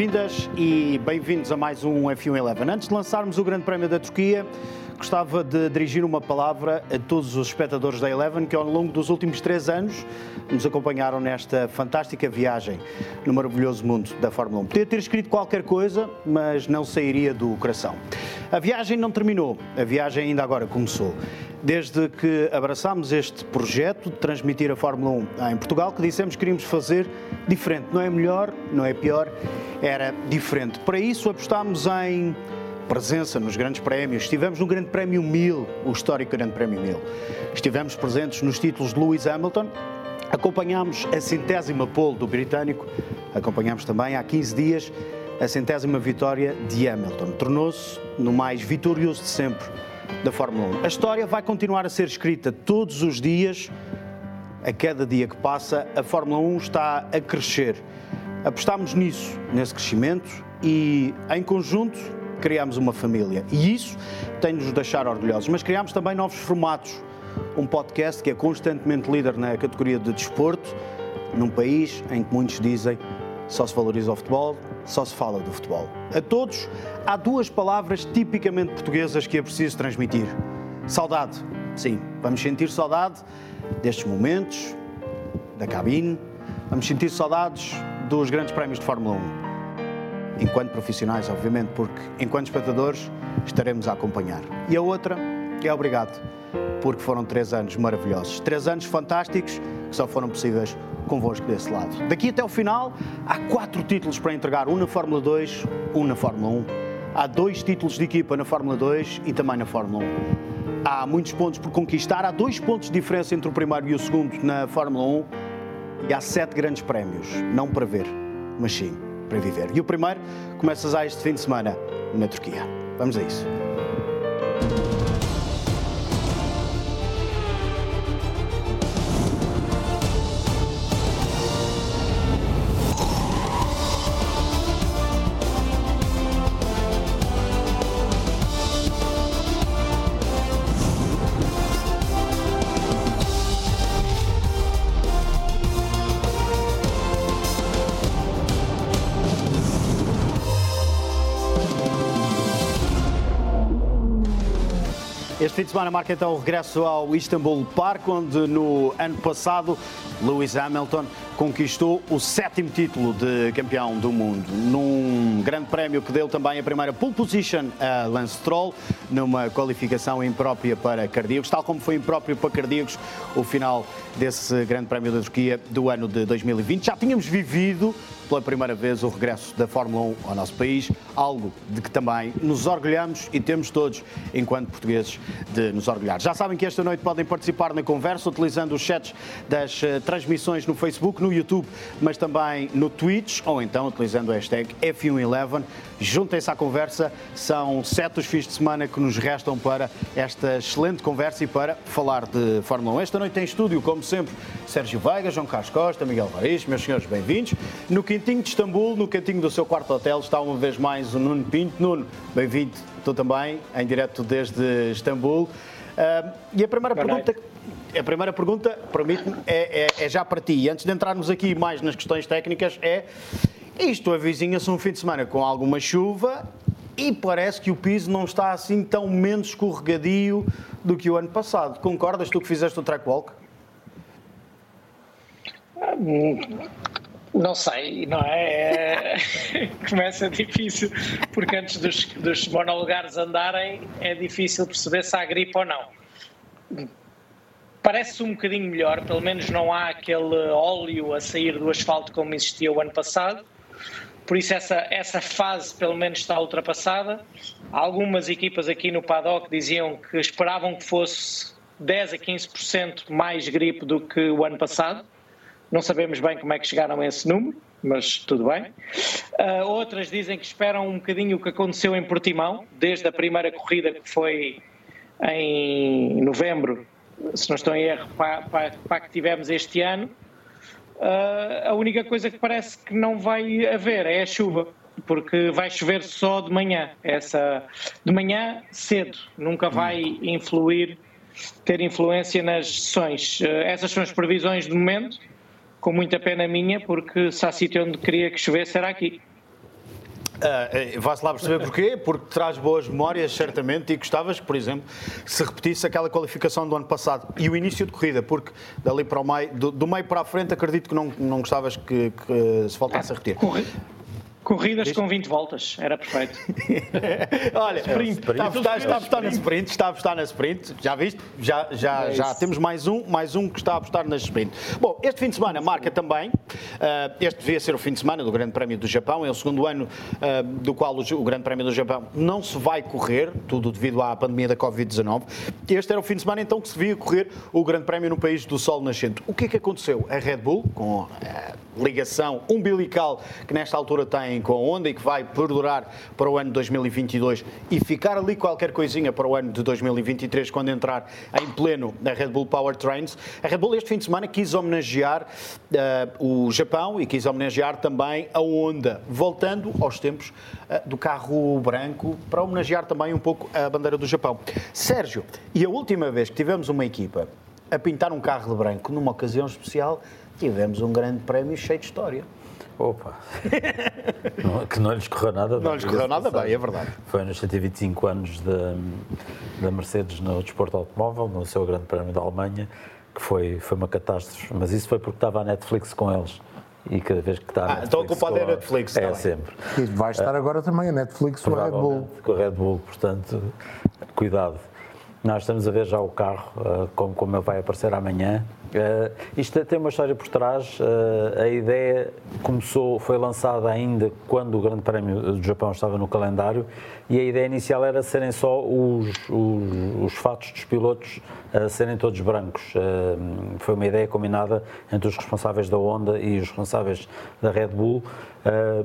Bem-vindas e bem-vindos a mais um F1 Eleven. Antes de lançarmos o Grande Prémio da Turquia, gostava de dirigir uma palavra a todos os espectadores da Eleven que, ao longo dos últimos três anos, nos acompanharam nesta fantástica viagem no maravilhoso mundo da Fórmula 1. Podia ter escrito qualquer coisa, mas não sairia do coração. A viagem não terminou, a viagem ainda agora começou. Desde que abraçámos este projeto de transmitir a Fórmula 1 em Portugal, que dissemos que queríamos fazer diferente. Não é melhor, não é pior, era diferente. Para isso apostámos em presença nos grandes prémios. Estivemos no Grande Prémio 1000, o histórico Grande Prémio 1000. Estivemos presentes nos títulos de Lewis Hamilton, acompanhámos a centésima pole do britânico, acompanhámos também há 15 dias a centésima vitória de Hamilton. Tornou-se no mais vitorioso de sempre da Fórmula 1. A história vai continuar a ser escrita todos os dias. A cada dia que passa, a Fórmula 1 está a crescer. Apostámos nisso, nesse crescimento, e em conjunto criámos uma família. E isso tem nos deixar orgulhosos. Mas criámos também novos formatos. Um podcast que é constantemente líder na categoria de desporto, num país em que muitos dizem só se valoriza o futebol, só se fala do futebol. A todos, há duas palavras tipicamente portuguesas que é preciso transmitir: saudade. Sim, vamos sentir saudade destes momentos, da cabine, vamos sentir saudades dos grandes prémios de Fórmula 1. Enquanto profissionais, obviamente, porque enquanto espectadores estaremos a acompanhar. E a outra é obrigado, porque foram três anos maravilhosos. Três anos fantásticos que só foram possíveis convosco desse lado. Daqui até o final, há quatro títulos para entregar: um na Fórmula 2, um na Fórmula 1. Há dois títulos de equipa na Fórmula 2 e também na Fórmula 1. Há muitos pontos por conquistar, há dois pontos de diferença entre o primeiro e o segundo na Fórmula 1 e há sete grandes prémios, não para ver, mas sim para viver. E o primeiro começa já este fim de semana na Turquia. Vamos a isso. De semana marca então o regresso ao Istanbul Park, onde no ano passado Lewis Hamilton conquistou o sétimo título de campeão do mundo, num grande prémio que deu também a primeira pole position a Lance Stroll, numa qualificação imprópria para cardíacos, tal como foi impróprio para cardíacos o final desse grande prémio da Turquia do ano de 2020. Já tínhamos vivido pela primeira vez o regresso da Fórmula 1 ao nosso país, algo de que também nos orgulhamos e temos todos, enquanto portugueses, de nos orgulhar. Já sabem que esta noite podem participar na conversa utilizando os chats das uh, transmissões no Facebook, no YouTube, mas também no Twitch ou então utilizando o hashtag F111. Juntem-se à conversa, são sete os fins de semana que nos restam para esta excelente conversa e para falar de Fórmula 1. Esta noite tem estúdio, como sempre, Sérgio Veiga, João Carlos Costa, Miguel Variz, meus senhores, bem-vindos. No quintinho de Istambul, no cantinho do seu quarto hotel, está uma vez mais o Nuno Pinto. Nuno, bem-vindo, tu também, em direto desde Istambul. Uh, e a primeira Boa pergunta... Noite. A primeira pergunta, permite-me, é, é, é já para ti. Antes de entrarmos aqui mais nas questões técnicas, é isto avizinha-se um fim de semana com alguma chuva e parece que o piso não está assim tão menos escorregadio do que o ano passado. Concordas tu que fizeste o track walk? Não sei, não é? é... Começa difícil, porque antes dos, dos monolugares andarem é difícil perceber se há gripe ou não. Parece um bocadinho melhor, pelo menos não há aquele óleo a sair do asfalto como existia o ano passado por isso essa, essa fase pelo menos está ultrapassada. Algumas equipas aqui no paddock diziam que esperavam que fosse 10 a 15% mais gripe do que o ano passado. Não sabemos bem como é que chegaram a esse número, mas tudo bem. Uh, outras dizem que esperam um bocadinho o que aconteceu em Portimão, desde a primeira corrida que foi em novembro, se não estou em erro, para, para, para que tivemos este ano Uh, a única coisa que parece que não vai haver é a chuva, porque vai chover só de manhã. Essa de manhã cedo, nunca vai influir, ter influência nas sessões. Uh, essas são as previsões do momento, com muita pena minha, porque se há sítio onde queria que chovesse era aqui. Uh, Vai-se lá perceber porquê, porque traz boas memórias, certamente, e gostavas que, por exemplo, se repetisse aquela qualificação do ano passado e o início de corrida, porque dali para o meio, do, do meio para a frente, acredito que não, não gostavas que, que se voltasse a repetir. Corre... Corridas com 20 voltas, era perfeito. Olha, sprint. Está, está, está a apostar na sprint, está a apostar na sprint, já viste? Já, já, é já temos mais um, mais um que está a apostar na sprint. Bom, este fim de semana marca também, uh, este devia ser o fim de semana do Grande Prémio do Japão, é o segundo ano uh, do qual o, o, Grande Prémio do Japão não se vai correr, tudo devido à pandemia da Covid-19. Este era o fim de semana então que se via correr o Grande Prémio no país do Sol Nascente. O que é que aconteceu? A Red Bull, com a ligação umbilical que nesta altura tem com a Honda e que vai perdurar para o ano de 2022 e ficar ali qualquer coisinha para o ano de 2023 quando entrar em pleno na Red Bull Powertrains. A Red Bull este fim de semana quis homenagear uh, o Japão e quis homenagear também a Honda, voltando aos tempos uh, do carro branco para homenagear também um pouco a bandeira do Japão. Sérgio, e a última vez que tivemos uma equipa a pintar um carro de branco numa ocasião especial, tivemos um grande prémio cheio de história. Opa! que não lhes correu nada bem. Não lhes correu nada bem, é verdade. Foi nos 125 anos da, Mercedes no desporto automóvel, no seu grande prémio da Alemanha, que foi, foi uma catástrofe. Mas isso foi porque estava a Netflix com eles. E cada vez que está a ah, então a culpada é a Netflix. É, sempre. E vai estar agora também a Netflix com a Red Bull. Com a Red Bull, portanto, cuidado. Nós estamos a ver já o carro, uh, como, como ele vai aparecer amanhã. Uh, isto tem uma história por trás. Uh, a ideia começou, foi lançada ainda quando o Grande Prémio do Japão estava no calendário e a ideia inicial era serem só os, os, os fatos dos pilotos uh, serem todos brancos. foi uma ideia combinada entre os responsáveis da Honda e os responsáveis da Red Bull.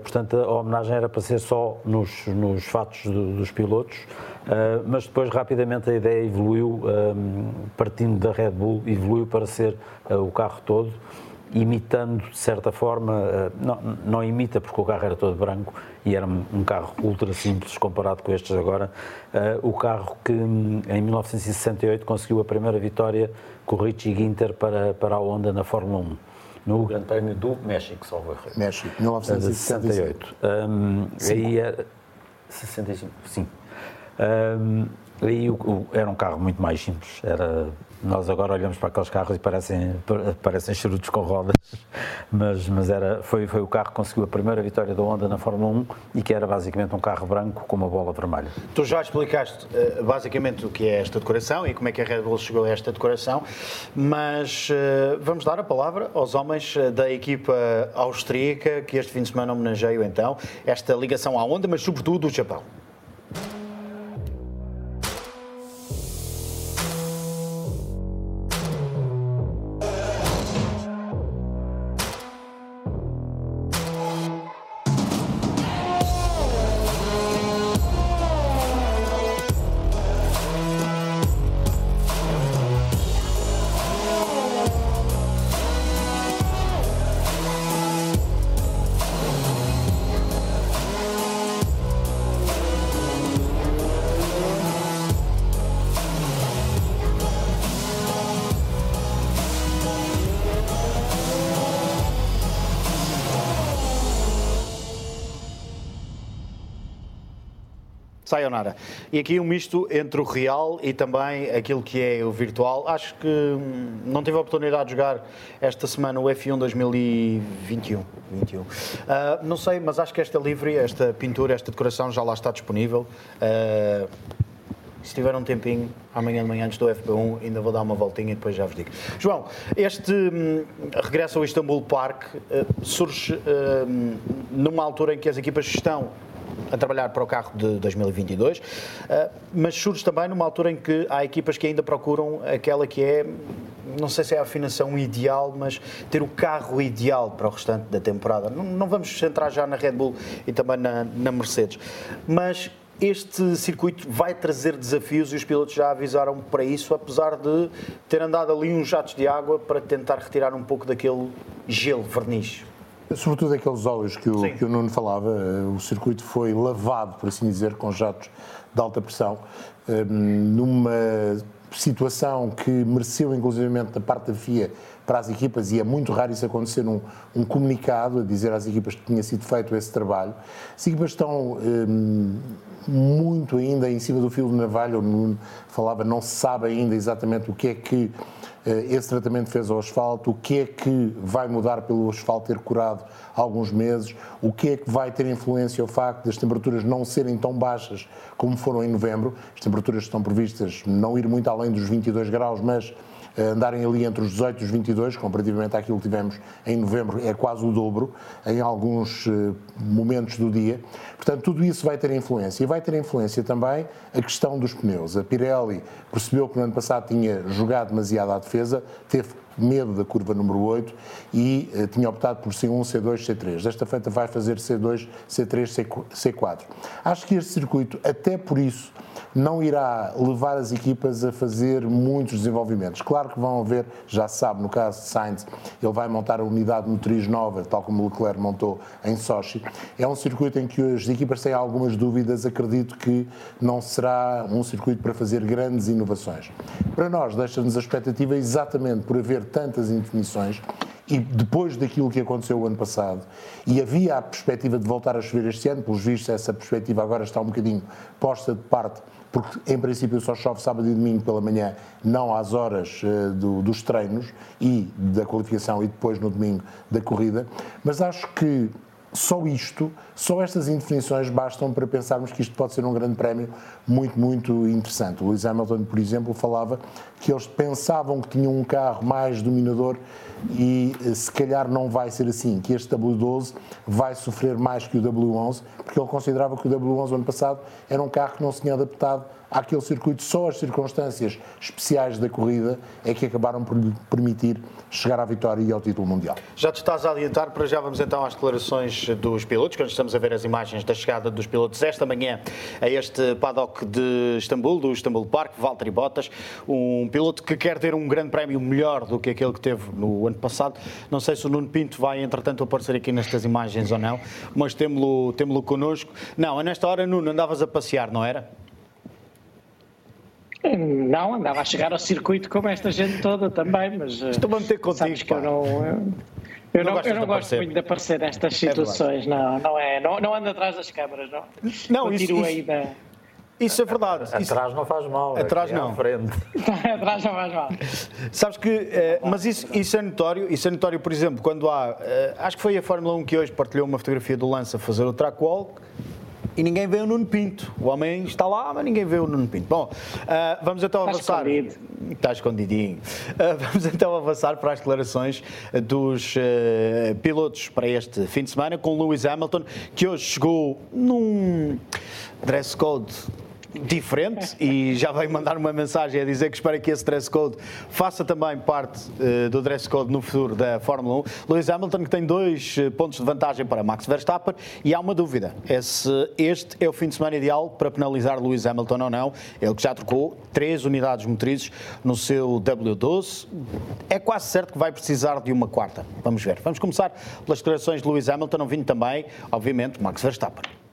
portanto, a homenagem era para ser só nos, nos fatos do, dos pilotos. Uh, mas depois rapidamente a ideia evoluiu, um, partindo da Red Bull, evoluiu para ser uh, o carro todo, imitando de certa forma, uh, não, não, imita porque o carro era todo branco e era um carro ultra simples comparado com estes agora, o carro que em 1968 conseguiu a primeira vitória com o Richie Ginter para, para a Honda na Fórmula 1 no Grande Prémio do México, salvo erro. México, 1968. Um, aí é 65, sim. Um, e o, o, era um carro muito mais simples. Era, nós agora olhamos para aqueles carros e parecem, parecem charutos com rodas, mas, mas era, foi, foi o carro que conseguiu a primeira vitória da Honda na Fórmula 1 e que era basicamente um carro branco com uma bola vermelha. Tu já explicaste uh, basicamente o que é esta decoração e como é que a Red Bull chegou a esta decoração, mas uh, vamos dar a palavra aos homens eh, da equipa austríaca que este fim de semana homenageiam então esta ligação à Honda, mas sobretudo o Japão. Sayonara. E aqui um misto entre o real e também aquilo que é o virtual. Acho que hum, não tive a oportunidade de jogar esta semana o F1 2021. 21. Uh, não sei, mas acho que esta livre, esta pintura, esta decoração já lá está disponível. Uh, se tiver um tempinho, amanhã de manhã antes do FP1, ainda vou dar uma voltinha e depois já vos digo. João, este hum, regresso ao Istanbul Park uh, surge hum, numa altura em que as equipas estão a trabalhar para o carro de 2022, eh, mas surge também numa altura em que há equipas que ainda procuram aquela que é, não sei se é a afinação ideal, mas ter o carro ideal para o restante da temporada. Não, vamos centrar já na Red Bull e também na, na Mercedes, mas este circuito vai trazer desafios e os pilotos já avisaram para isso, apesar de ter andado ali uns jatos de água para tentar retirar um pouco daquele gelo, verniz. Sobretudo aqueles óleos que o, que o Nuno falava, eh, o circuito foi lavado, por assim dizer, com jatos de alta pressão, eh, numa situação que mereceu, inclusivamente, da parte da FIA para as equipas, e é muito raro isso acontecer num um comunicado a dizer às equipas que tinha sido feito esse trabalho. As equipas estão hum, muito ainda em cima do fio de navalha, o falava, não se sabe ainda exatamente o que é que esse tratamento fez ao asfalto, o que é que vai mudar pelo asfalto ter curado alguns meses, o que é que vai ter influência o facto das temperaturas não serem tão baixas como foram em novembro. As temperaturas estão previstas não ir muito além dos 22 graus, mas andarem ali entre os 18 e os 22, comparativamente àquilo que tivemos em novembro, é quase o dobro em alguns eh, momentos do dia. Portanto, tudo isso vai ter influência. E vai ter influência também a questão dos pneus. A Pirelli percebeu que no ano passado tinha jogado demasiado à defesa, teve medo da curva número 8 e uh, tinha optado por C1, C2, C3. Desta feita vai fazer C2, C3, C4. Acho que este circuito, até por isso, não irá levar as equipas a fazer muitos desenvolvimentos. Claro que vão haver, já se sabe, no caso de Sainz, ele vai montar a unidade motriz nova, tal como Leclerc montou em Sochi. É um circuito em que as equipas têm algumas dúvidas, acredito que não será um circuito para fazer grandes inovações. Para nós, deixa-nos a expectativa exatamente por haver tantas indefinições e depois daquilo que aconteceu o ano passado, e havia a perspectiva de voltar a chover este ano, pelos vistos, essa perspectiva agora está um bocadinho posta de parte, porque em princípio só chove sábado e domingo pela manhã, não às horas uh, do, dos treinos e da qualificação e depois no domingo da corrida, mas acho que só isto, só estas indefinições bastam para pensarmos que isto pode ser um grande prémio muito, muito interessante. O Lewis Hamilton, por exemplo, falava que eles pensavam que tinham um carro mais dominador e eh, se calhar não vai ser assim, que este W12 vai sofrer mais que o W11, porque ele considerava que o W11 ano passado era um carro que não se tinha adaptado àquele circuito, só as circunstâncias especiais da corrida é que acabaram por lhe permitir chegar à vitória e ao título mundial. Já te estás a adiantar, para já vamos então às declarações dos pilotos, quando estamos a ver as imagens da chegada dos pilotos esta manhã a este paddock de Istambul, do Istambul Park, Valtteri Bottas, um piloto que quer ter um grande prémio melhor do que aquele que teve no ano passado. Não sei se o Nuno Pinto vai, entretanto, aparecer aqui nestas imagens ou não, mas temos-lo temos connosco. Não, nesta hora, Nuno, andavas a passear, não era? Não, andava a chegar ao circuito como esta gente toda também, mas. Eh, Estou a meter contigo. Que eu não. Eu não, não, eu não gosto muito de aparecer nestas é situações, é não, não é. Não, não ando atrás das câmaras, não. Não, isso, isso, isso é verdade. Atrás não faz mal. Atrás é não. frente. Atrás não faz mal. Sabes que, eh, mas isso, isso é notório, isso é notório, por exemplo, quando há, eh, acho que foi a Fórmula 1 que hoje partilhou uma fotografia do Lance a fazer o track walk, e ninguém vê o Nuno Pinto. O homem está lá, mas ninguém vê o Nuno Pinto. Bom, uh, vamos então está avançar. Escondido. Está escondidinho. Uh, vamos então avançar para as declarações dos uh, pilotos para este fim de semana com Lewis Hamilton, que hoje chegou num dress code diferente e já vai mandar uma mensagem a dizer que espera que esse dress code faça também parte uh, do dress code no futuro da Fórmula 1. Lewis Hamilton que tem dois uh, pontos de vantagem para Max Verstappen e há uma dúvida, é se este é o fim de semana ideal para penalizar Lewis Hamilton ou não. Ele que já trocou três unidades motrizes no seu W12, é quase certo que vai precisar de uma quarta. Vamos ver. Vamos começar pelas declarações de Lewis Hamilton, ouvindo também, obviamente, Max Verstappen.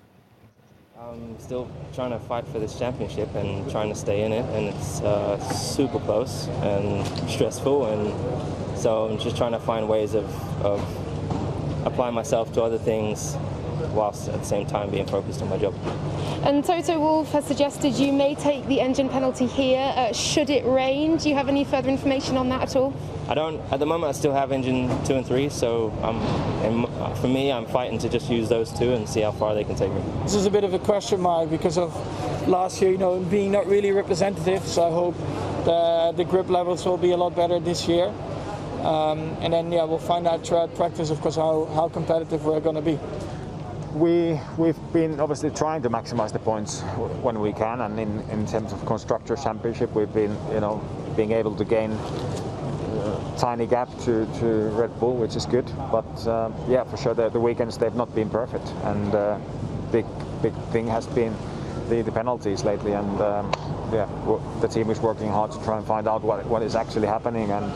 I'm still trying to fight for this championship and trying to stay in it, and it's uh, super close and stressful, and so I'm just trying to find ways of, of applying myself to other things whilst at the same time being focused on my job. And Toto Wolff has suggested you may take the engine penalty here uh, should it rain. Do you have any further information on that at all? I don't. At the moment, I still have engine two and three, so for me, I'm fighting to just use those two and see how far they can take me. This is a bit of a question mark because of last year, you know, being not really representative. So I hope the, the grip levels will be a lot better this year. Um, and then, yeah, we'll find out throughout practice, of course, how, how competitive we're going to be we we've been obviously trying to maximize the points when we can, and in, in terms of constructor championship, we've been you know being able to gain uh, tiny gap to, to Red Bull, which is good. But uh, yeah, for sure, the, the, weekends they've not been perfect, and uh, big big thing has been the, the penalties lately, and um, yeah, the team is working hard to try and find out what what is actually happening and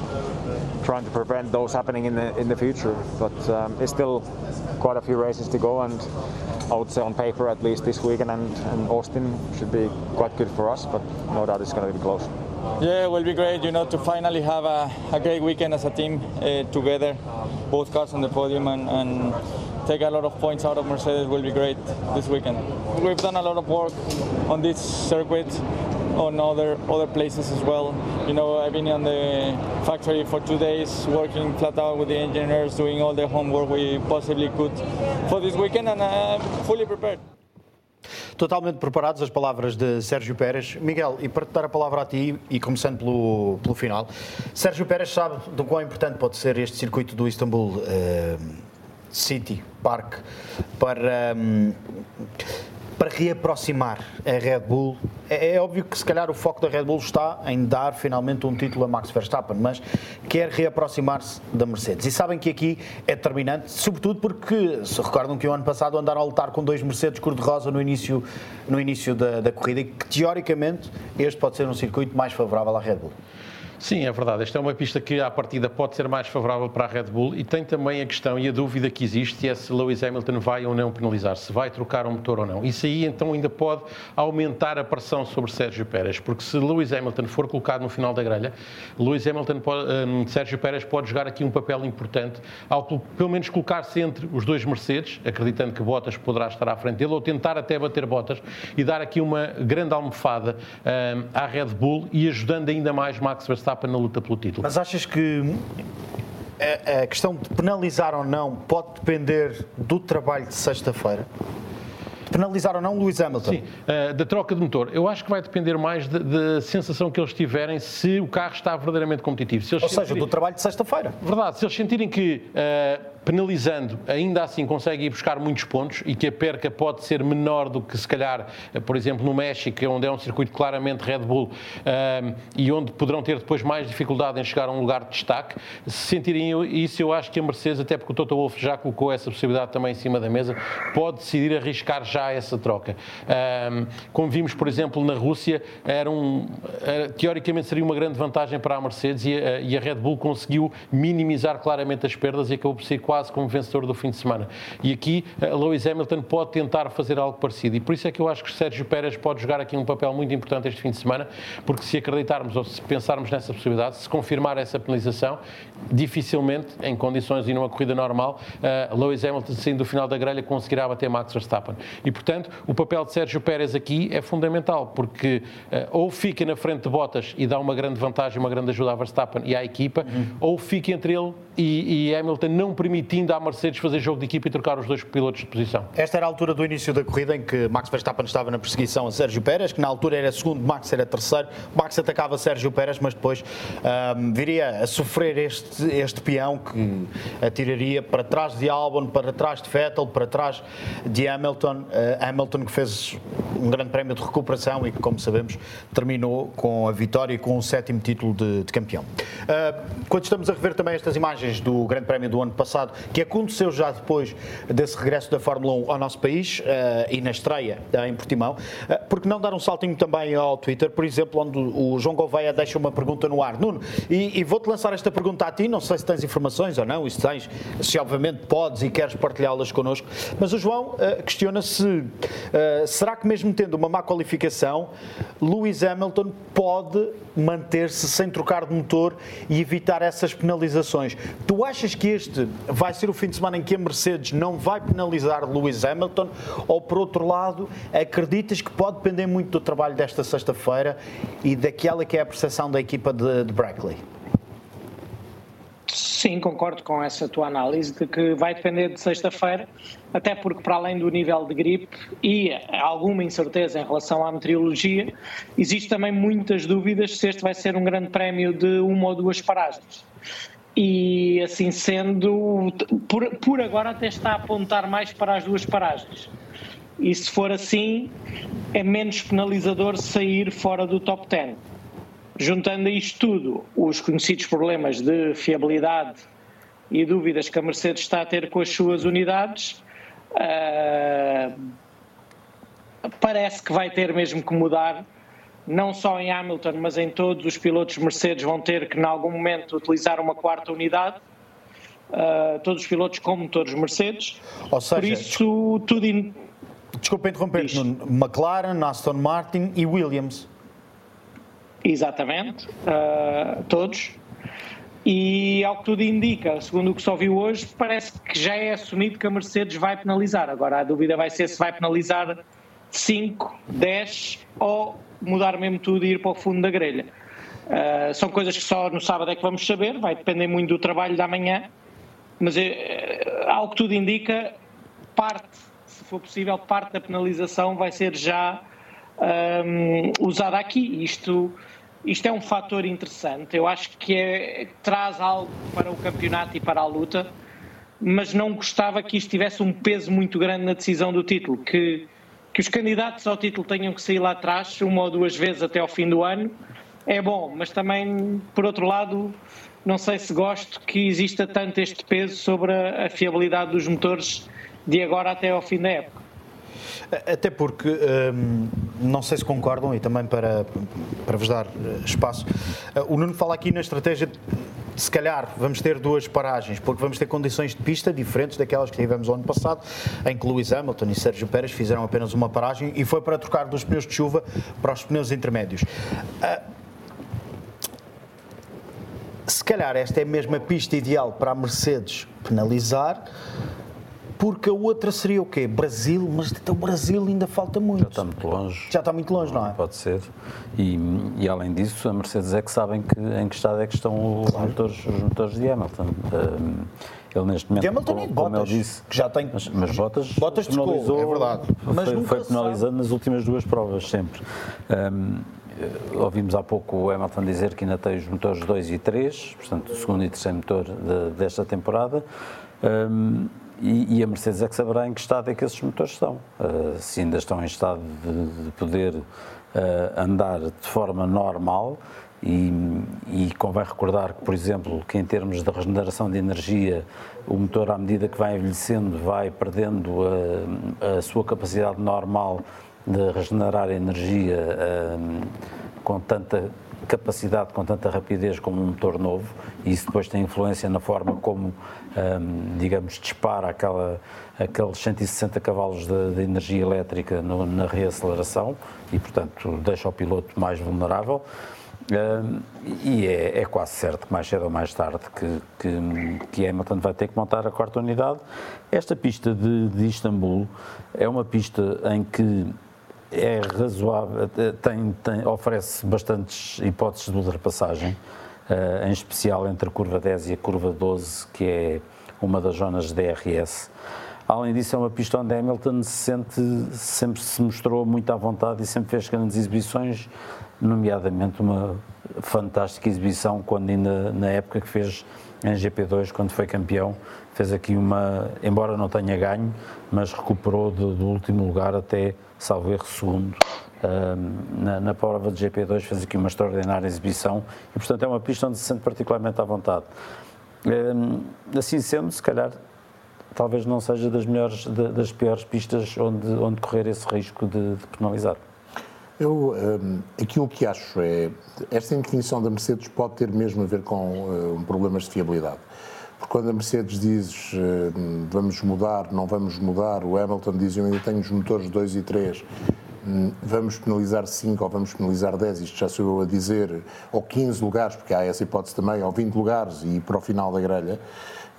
trying to prevent those happening in the in the future. But um, it's still quite a few races to go, and I would say on paper at least this weekend and, and Austin should be quite good for us, but no doubt it's going to be close. Yeah, it will be great, you know, to finally have a, a great weekend as a team uh, together, both cars on the podium, and, and take a lot of points out of Mercedes will be great this weekend. We've done a lot of work on this circuit, on other other places as well. You know, I've been on the factory for two days, working flat out with the engineers, doing all the homework we possibly could for this weekend, and I'm fully prepared. Totalmente preparados as palavras de Sérgio Pérez. Miguel, e para te dar a palavra a ti, e começando pelo, pelo final, Sérgio Pérez sabe do quão importante pode ser este circuito do Istanbul uh, City Park para. Um, para reaproximar a Red Bull. É, é, óbvio que se calhar o foco da Red Bull está em dar finalmente um título a Max Verstappen, mas quer reaproximar-se da Mercedes. E sabem que aqui é determinante, sobretudo porque se recordam que o ano passado andaram a lutar com dois Mercedes cor-de-rosa no início, no início da, da corrida e que teoricamente este pode ser um circuito mais favorável à Red Bull. Sim, é verdade. Esta é uma pista que, à partida, pode ser mais favorável para a Red Bull e tem também a questão e a dúvida que existe é se Lewis Hamilton vai ou não penalizar, se vai trocar um motor ou não. Isso aí, então, ainda pode aumentar a pressão sobre Sérgio Pérez, porque se Lewis Hamilton for colocado no final da grelha, Lewis Hamilton, pode, um, Sérgio Pérez pode jogar aqui um papel importante ao, pelo menos, colocar-se entre os dois Mercedes, acreditando que Bottas poderá estar à frente dele, ou tentar até bater Bottas e dar aqui uma grande almofada um, à Red Bull e ajudando ainda mais Max Verstappen Verstappen na luta pelo título. Mas achas que a, a questão de penalizar ou não pode depender do trabalho de sexta-feira? penalizar ou não Lewis Hamilton? Sim, uh, da troca de motor. Eu acho que vai depender mais da sensação que eles tiverem se o carro está verdadeiramente competitivo. ou sentirem... seja, do trabalho de sexta-feira. Verdade, se eles sentirem que uh, penalizando, ainda assim consegue ir buscar muitos pontos e que a perca pode ser menor do que se calhar, por exemplo, no México, onde é um circuito claramente Red Bull um, e onde poderão ter depois mais dificuldade em chegar a um lugar de destaque. Se sentirem isso, eu acho que a Mercedes, até porque o Toto Wolff já colocou essa possibilidade também em cima da mesa, pode decidir arriscar já essa troca. Um, como vimos, por exemplo, na Rússia, era um, teoricamente seria uma grande vantagem para a Mercedes e a, e a Red Bull conseguiu minimizar claramente as perdas e acabou por ser quase quase como vencedor do fim de semana. E aqui eh, Lewis Hamilton pode tentar fazer algo parecido. E por isso é que eu acho que Sérgio Pérez pode jogar aqui um papel muito importante este fim de semana, porque se acreditarmos ou se pensarmos nessa possibilidade, se confirmar essa penalização, dificilmente, em condições e numa corrida normal, uh, Lewis Hamilton, saindo do final da grelha, conseguirá bater Max Verstappen. E, portanto, o papel de Sérgio Pérez aqui é fundamental, porque uh, ou fica na frente de Bottas e dá uma grande vantagem, uma grande ajuda à Verstappen e à equipa, uhum. ou fica entre ele e, e Hamilton, não permite permitindo à Mercedes fazer jogo de equipa e trocar os dois pilotos de posição. Esta era a altura do início da corrida em que Max Verstappen estava na perseguição a Sérgio Pérez, que na altura era segundo, Max era terceiro. Max atacava Sérgio Pérez, mas depois um, viria a sofrer este, este peão que atiraria para trás de Albon, para trás de Vettel, para trás de Hamilton. Uh, Hamilton que fez um grande prémio de recuperação e que, como sabemos, terminou com a vitória e com o sétimo título de, de campeão. Uh, quando estamos a rever também estas imagens do Grande Prémio do ano passado, que aconteceu já depois desse regresso da Fórmula 1 ao nosso país uh, e na estreia uh, em Portimão, uh, porque não dar um saltinho também ao Twitter, por exemplo, onde o João Gouveia deixa uma pergunta no ar. Nuno, e, e vou-te lançar esta pergunta a ti, não sei se tens informações ou não, e se tens, se obviamente podes e queres partilhá-las connosco, mas o João questiona se será que mesmo tendo uma má qualificação, Lewis Hamilton pode manter-se sem trocar de motor e evitar essas penalizações. Tu achas que este vai ser o fim de semana em que a Mercedes não vai penalizar Lewis Hamilton? Ou, por outro lado, acreditas que pode depender muito do trabalho desta sexta-feira e daquela que é a percepção da equipa de, de Brackley? Sim, concordo com essa tua análise de que vai depender de sexta-feira, até porque, para além do nível de gripe e alguma incerteza em relação à meteorologia, existe também muitas dúvidas se este vai ser um grande prémio de uma ou duas paragens. E assim sendo, por, por agora até está a apontar mais para as duas paragens. E se for assim, é menos penalizador sair fora do top 10 Juntando a isto tudo os conhecidos problemas de fiabilidade e dúvidas que a Mercedes está a ter com as suas unidades, uh, parece que vai ter mesmo que mudar, não só em Hamilton, mas em todos os pilotos Mercedes vão ter que, em algum momento, utilizar uma quarta unidade. Uh, todos os pilotos com motores Mercedes. Ou seja, Por isso, tudo. In... Desculpa interromper, McLaren, Aston Martin e Williams. Exatamente, uh, todos. E ao que tudo indica, segundo o que só viu hoje, parece que já é assumido que a Mercedes vai penalizar. Agora a dúvida vai ser se vai penalizar 5, 10 ou mudar mesmo tudo e ir para o fundo da grelha. Uh, são coisas que só no sábado é que vamos saber, vai depender muito do trabalho da manhã, mas uh, ao que tudo indica, parte, se for possível, parte da penalização vai ser já usada aqui. Isto isto é um fator interessante. Eu acho que é, traz algo para o campeonato e para a luta, mas não gostava que isto tivesse um peso muito grande na decisão do título, que, que os candidatos ao título tenham que sair lá atrás uma ou duas vezes até ao fim do ano. É bom, mas também, por outro lado, não sei se gosto que exista tanto este peso sobre a, a fiabilidade dos motores de agora até ao fim da época. Até porque, hum, não sei se concordam, e também para, para vos dar eh, espaço, eh, o Nuno fala aqui na estratégia se calhar vamos ter duas paragens, porque vamos ter condições de pista diferentes daquelas que tivemos ano passado, em que Lewis Hamilton e Sérgio Pérez fizeram apenas uma paragem e foi para trocar dos pneus de chuva para os pneus intermédios. Uh, se calhar esta é a mesma pista ideal para a Mercedes penalizar, porque a outra seria o quê? Brasil, mas até o Brasil ainda falta muito. Já está muito longe. Já está muito longe, não é? Pode ser. E, e além disso, a Mercedes é que sabem que, em que estado é que estão os, claro. motores, os motores de Hamilton. Um, ele neste momento, de Hamilton como, e como ele disse, que já tem. Mas, mas Bottas, Bottas penalizou, é verdade. Mas foi, foi penalizando nas últimas duas provas, sempre. Um, ouvimos há pouco o Hamilton dizer que ainda tem os motores 2 e 3, portanto, o segundo e terceiro motor de, desta temporada. Um, e, e, a Mercedes é que saberá em que estado é que esses motores estão. Uh, se ainda estão em estado de, de poder uh, andar de forma normal, e, e, convém recordar que, por exemplo, que em termos de regeneração de energia, o motor, à medida que vai envelhecendo, vai perdendo a, a sua capacidade normal de regenerar energia uh, com tanta capacidade, com tanta rapidez como um motor novo, e isso depois tem influência na forma como um, digamos, dispara aquela, aqueles 160 cavalos de, de energia elétrica no, na reaceleração e, portanto, deixa o piloto mais vulnerável. Um, e é, é, quase certo que mais cedo ou mais tarde que, que, que Hamilton vai ter que montar a quarta unidade. Esta pista de, de Istambul é uma pista em que é razoável, tem, tem, oferece bastantes hipóteses de ultrapassagem. Uh, em especial entre a curva 10 e a curva 12, que é uma das zonas de DRS. Além disso, é uma pista onde Hamilton se sente, sempre se mostrou muito à vontade e sempre fez grandes exibições, nomeadamente uma fantástica exibição quando ainda na época que fez em GP2, quando foi campeão, fez aqui uma, embora não tenha ganho, mas recuperou do, do último lugar até, salvo erro, segundo na, na prova de GP2 fez aqui uma extraordinária exibição e, portanto, é uma pista onde se sente particularmente à vontade. assim sendo, se calhar, talvez não seja das melhores, das piores pistas onde, onde correr esse risco de, de penalizar. Eu, um, aquilo que acho é, esta indefinição da Mercedes pode ter mesmo a ver com um, problemas de fiabilidade. Porque quando a Mercedes diz vamos mudar, não vamos mudar, o Hamilton diz eu ainda tenho os motores 2 e 3 Hum, vamos penalizar 5 ou vamos penalizar 10, isto já sou eu a dizer, ou 15 lugares, porque há essa hipótese também, ou 20 lugares e para o final da grelha,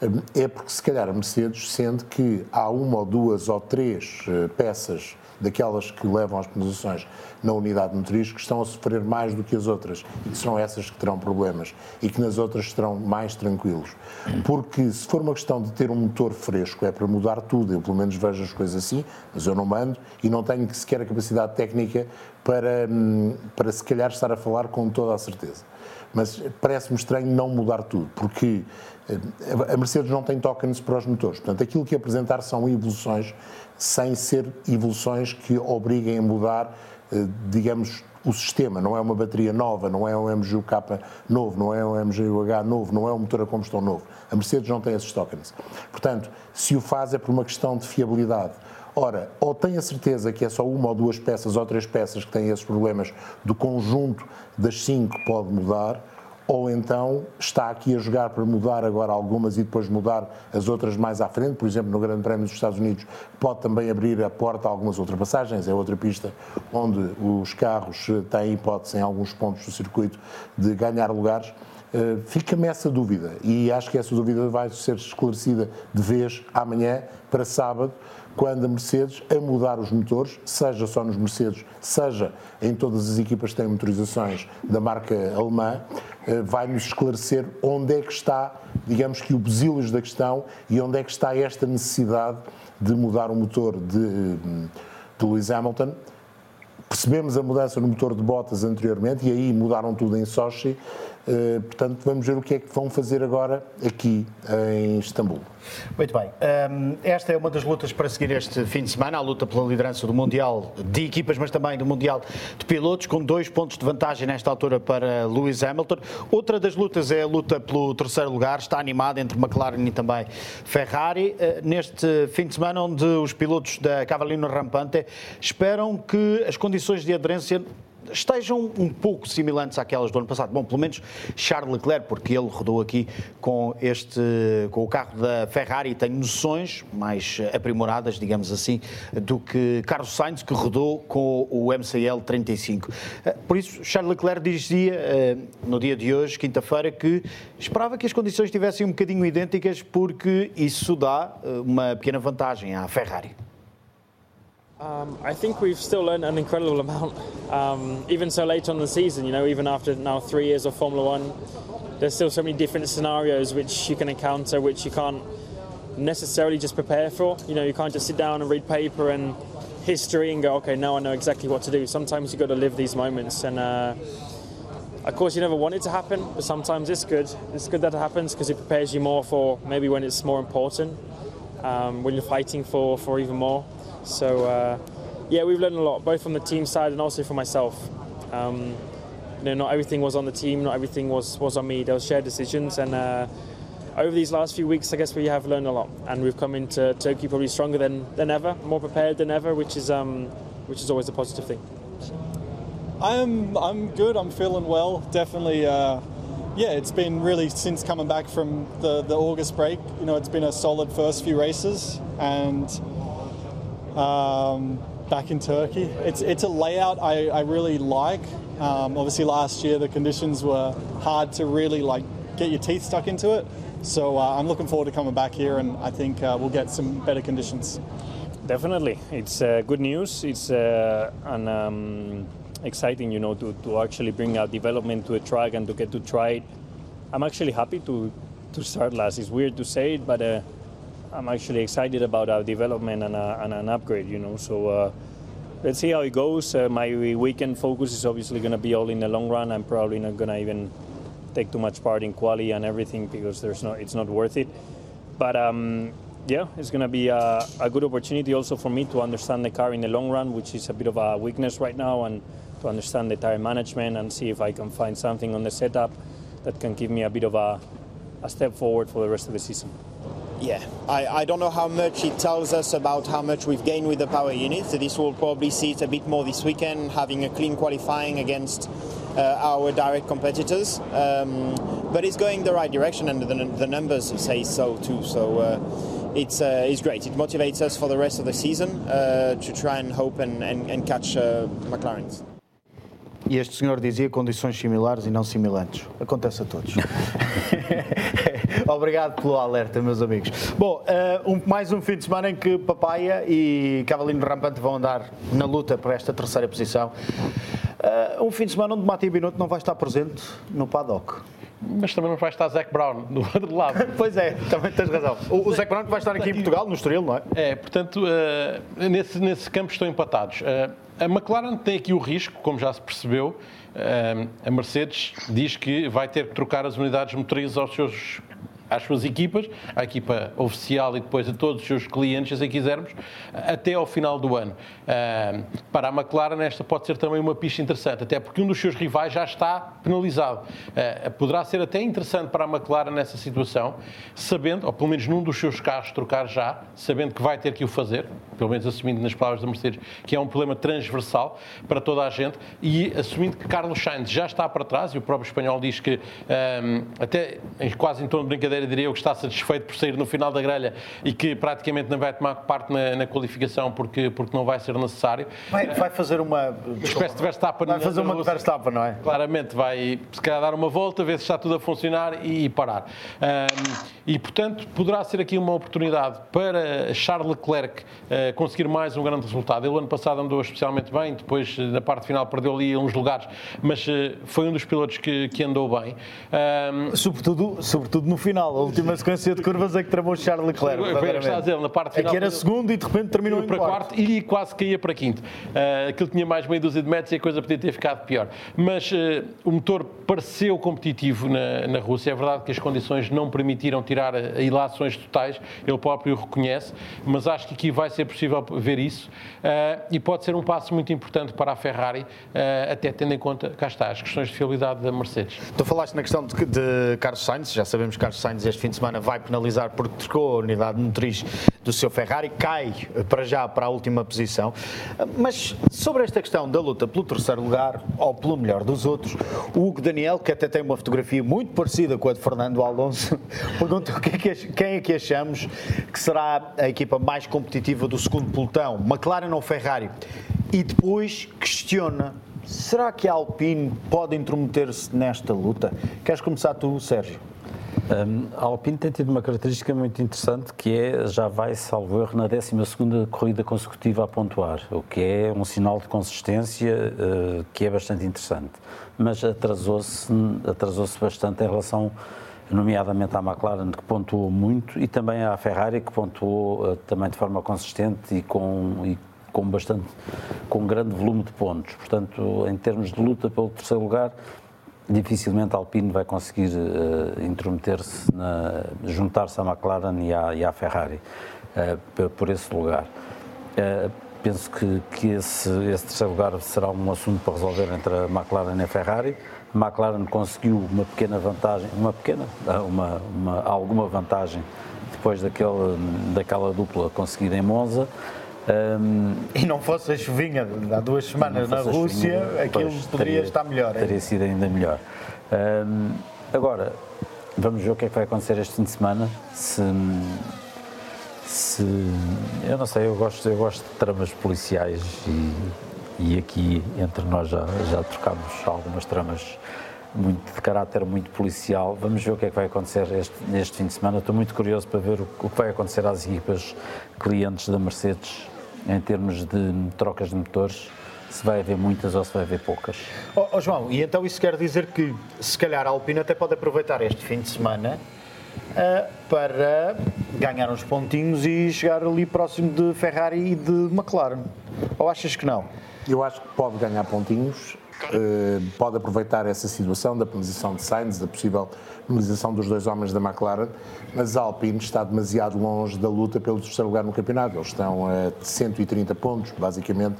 hum, é porque se calhar a Mercedes sente que há uma ou duas ou três eh, peças daquelas que levam às penalizações na unidade motriz que estão a sofrer mais do que as outras e que são essas que terão problemas e que nas outras estarão mais tranquilos. Porque se for uma questão de ter um motor fresco, é para mudar tudo, eu pelo menos vejo as coisas assim, mas eu não mando e não tenho sequer a capacidade técnica para, hum, para se calhar estar a falar com toda a certeza. Mas parece-me estranho não mudar tudo, porque eh, a Mercedes não tem tokens para os motores. Portanto, aquilo que apresentar são evoluções sem ser evoluções que obriguem a mudar, eh, digamos, o sistema. Não é uma bateria nova, não é um MGUK novo, não é um MGUH novo, não é um motor a combustão novo. A Mercedes não tem esses tokens. Portanto, se o faz é por uma questão de fiabilidade. Ora, ou tem a certeza que é só uma ou duas peças ou três peças que têm esses problemas, do conjunto das cinco pode mudar, ou então está aqui a jogar para mudar agora algumas e depois mudar as outras mais à frente, por exemplo, no Grande Prémio dos Estados Unidos, pode também abrir a porta a algumas ultrapassagens, é outra pista onde os carros têm hipótese em alguns pontos do circuito de ganhar lugares. Uh, Fica-me essa dúvida. E acho que essa dúvida vai ser esclarecida de vez amanhã para sábado, quando a Mercedes, a mudar os motores, seja só nos Mercedes, seja em todas as equipas que têm motorizações da marca alemã, eh, vai-nos esclarecer onde é que está, digamos que o besílios da questão e onde é que está esta necessidade de mudar o motor de, de Lewis Hamilton. Percebemos a mudança no motor de Bottas anteriormente e aí mudaram tudo em Sochi eh, portanto, vamos ver o que é que vão fazer agora aqui em Istambul. Muito bem. Um, esta é uma das lutas para seguir este fim de semana, a luta pela liderança do Mundial de equipas, mas também do Mundial de pilotos, com dois pontos de vantagem nesta altura para Lewis Hamilton. Outra das lutas é a luta pelo terceiro lugar, está animada entre McLaren e também Ferrari. Uh, neste fim de semana, onde os pilotos da Cavallino Rampante esperam que as condições de aderência estejam um pouco similantes àquelas do ano passado. Bom, pelo menos Charles Leclerc, porque ele rodou aqui com este com o carro da Ferrari e tem noções mais aprimoradas, digamos assim, do que Carlos Sainz, que rodou com o MCL 35. Eh, por isso, Charles Leclerc dizia eh, no dia de hoje, quinta-feira, que esperava que as condições estivessem um bocadinho idênticas, porque isso dá eh, uma pequena vantagem à Ferrari. Um, I think we've still learned an incredible amount, um, even so late on the season. You know, even after now three years of Formula One, there's still so many different scenarios which you can encounter, which you can't necessarily just prepare for. You know, you can't just sit down and read paper and history and go, okay, now I know exactly what to do. Sometimes you've got to live these moments, and uh, of course, you never want it to happen, but sometimes it's good. It's good that it happens because it prepares you more for maybe when it's more important, um, when you're fighting for for even more. So uh, yeah, we've learned a lot, both from the team side and also for myself. Um, you know, not everything was on the team, not everything was was on me. There was shared decisions, and uh, over these last few weeks, I guess we have learned a lot, and we've come into Turkey probably stronger than, than ever, more prepared than ever, which is um, which is always a positive thing. I'm I'm good. I'm feeling well. Definitely. Uh, yeah, it's been really since coming back from the, the August break. You know, it's been a solid first few races, and um, back in Turkey. It's it's a layout I, I really like. Um, obviously, last year the conditions were hard to really like get your teeth stuck into it. So uh, I'm looking forward to coming back here, and I think uh, we'll get some better conditions. Definitely, it's uh, good news. It's uh, and um, exciting, you know, to, to actually bring a development to a track and to get to try it. I'm actually happy to to start last. It's weird to say it, but uh, I'm actually excited about our development and, a, and an upgrade, you know. So uh, let's see how it goes. Uh, my weekend focus is obviously going to be all in the long run. I'm probably not going to even take too much part in quali and everything because there's no, it's not worth it. But um, yeah, it's going to be a, a, good opportunity also for me to understand the car in the long run, which is a bit of a weakness right now, and to understand the tire management and see if I can find something on the setup that can give me a bit of a, a step forward for the rest of the season. Yeah, I, I don't know how much it tells us about how much we've gained with the power units. So this will probably see it a bit more this weekend, having a clean qualifying against uh, our direct competitors. Um, but it's going the right direction, and the, the numbers say so too. So uh, it's uh, it's great. It motivates us for the rest of the season uh, to try and hope and, and, and catch uh, McLaren's. E este senhor dizia condições similares e não similantes. Acontece a todos. Obrigado pelo alerta, meus amigos. Bom, uh, um, mais um fim de semana em que Papaya e Cavalino Rampante vão andar na luta por esta terceira posição. Uh, um fim de semana onde Mati Binotto não vai estar presente no paddock. Mas também não vai estar Zac Brown do outro lado. pois é, também tens razão. O, o Zac Brown que vai estar aqui em Portugal, no Estoril, não é? É, portanto, uh, nesse, nesse campo estão empatados. Uh, a McLaren tem aqui o risco, como já se percebeu, uh, a Mercedes diz que vai ter que trocar as unidades motrizes aos seus às suas equipas, à equipa oficial e depois a todos os seus clientes, se assim quisermos, até ao final do ano. Uh, para a McLaren, esta pode ser também uma pista interessante, até porque um dos seus rivais já está penalizado. Uh, poderá ser até interessante para a McLaren nessa situação, sabendo, ou pelo menos num dos seus carros, trocar já, sabendo que vai ter que o fazer, pelo menos assumindo nas palavras da Mercedes, que é um problema transversal para toda a gente, e assumindo que Carlos Sainz já está para trás, e o próprio espanhol diz que, um, até quase em tom de brincadeira, diria eu que está satisfeito por sair no final da grelha e que praticamente não vai tomar parte na, na qualificação porque, porque não vai ser necessário. Vai, vai fazer uma. Espécie de Verstappen. Vai fazer uma Verstappen, não é? Claramente, vai se calhar dar uma volta, ver se está tudo a funcionar e, parar. Um, e, portanto, poderá ser aqui uma oportunidade para Charles Leclerc uh, conseguir mais um grande resultado. Ele, ano passado, andou especialmente bem, depois, na parte final, perdeu ali uns lugares, mas uh, foi um dos pilotos que, que andou bem. Um, sobretudo, sobretudo no final, a última sequência de curvas é que travou Charles Leclerc. Foi que a dizer, na parte final. É que era segundo e de repente terminou para quarto. quarto e quase para quinto. Uh, aquilo tinha mais meia dúzia de metros e a coisa podia ter ficado pior. Mas uh, o motor pareceu competitivo na, na Rússia. É verdade que as condições não permitiram tirar a ilações totais, ele próprio reconhece, mas acho que aqui vai ser possível ver isso uh, e pode ser um passo muito importante para a Ferrari, até tendo em conta, cá está, as questões de fiabilidade da Mercedes. Tu falaste na questão de, de Carlos Sainz, já sabemos que Carlos Sainz este fim de semana vai penalizar porque trocou a unidade motriz do seu Ferrari, cai para já para a última posição. Mas sobre esta questão da luta pelo terceiro lugar ou pelo melhor dos outros, o Hugo Daniel, que até tem uma fotografia muito parecida com a de Fernando Alonso, pergunta é que, quem é que achamos que será a equipa mais competitiva do segundo pelotão, McLaren ou Ferrari? E depois questiona Será que a Alpine pode intrometer-se nesta luta? Queres começar tu, Sérgio? Um, a Alpine tem tido uma característica muito interessante que é, já vai, salvo erro, na 12 corrida consecutiva a pontuar, o que é um sinal de consistência uh, que é bastante interessante. Mas atrasou-se atrasou bastante em relação, nomeadamente à McLaren, que pontuou muito, e também à Ferrari, que pontuou uh, também de forma consistente e com, e com bastante, com grande volume de pontos. Portanto, em termos de luta pelo terceiro lugar, dificilmente a Alpine vai conseguir uh, intrometer-se, juntar-se à McLaren e à, e à Ferrari uh, por esse lugar. Uh, penso que, que esse, esse, terceiro lugar será um assunto para resolver entre a McLaren e a Ferrari. A McLaren conseguiu uma pequena vantagem, uma pequena, uma, uma alguma vantagem depois daquele, daquela dupla conseguida em Monza. Um, e não fosse a chuvinha há duas semanas na Rússia, chuvinha, aquilo pois, poderia teria, estar melhor. Teria sido ainda melhor. Um, agora, vamos ver o que é que vai acontecer este fim de semana. Se, se eu não sei, eu gosto, eu gosto de tramas policiais e, e aqui entre nós já, já trocámos algumas tramas muito, de caráter muito policial. Vamos ver o que é que vai acontecer este, neste fim de semana. Estou muito curioso para ver o, o que vai acontecer às equipas clientes da Mercedes em termos de trocas de motores, se vai haver muitas ou se vai haver poucas. Oh, oh, João, e então isso quer dizer que se calhar a Alpine até pode aproveitar este fim de semana uh, para ganhar uns pontinhos e chegar ali próximo de Ferrari e de McLaren. Ou achas que não? Eu acho que pode ganhar pontinhos, pode aproveitar essa situação da penalização de Sainz, da possível penalização dos dois homens da McLaren, mas a Alpine está demasiado longe da luta pelo terceiro lugar no campeonato. Eles estão a 130 pontos, basicamente,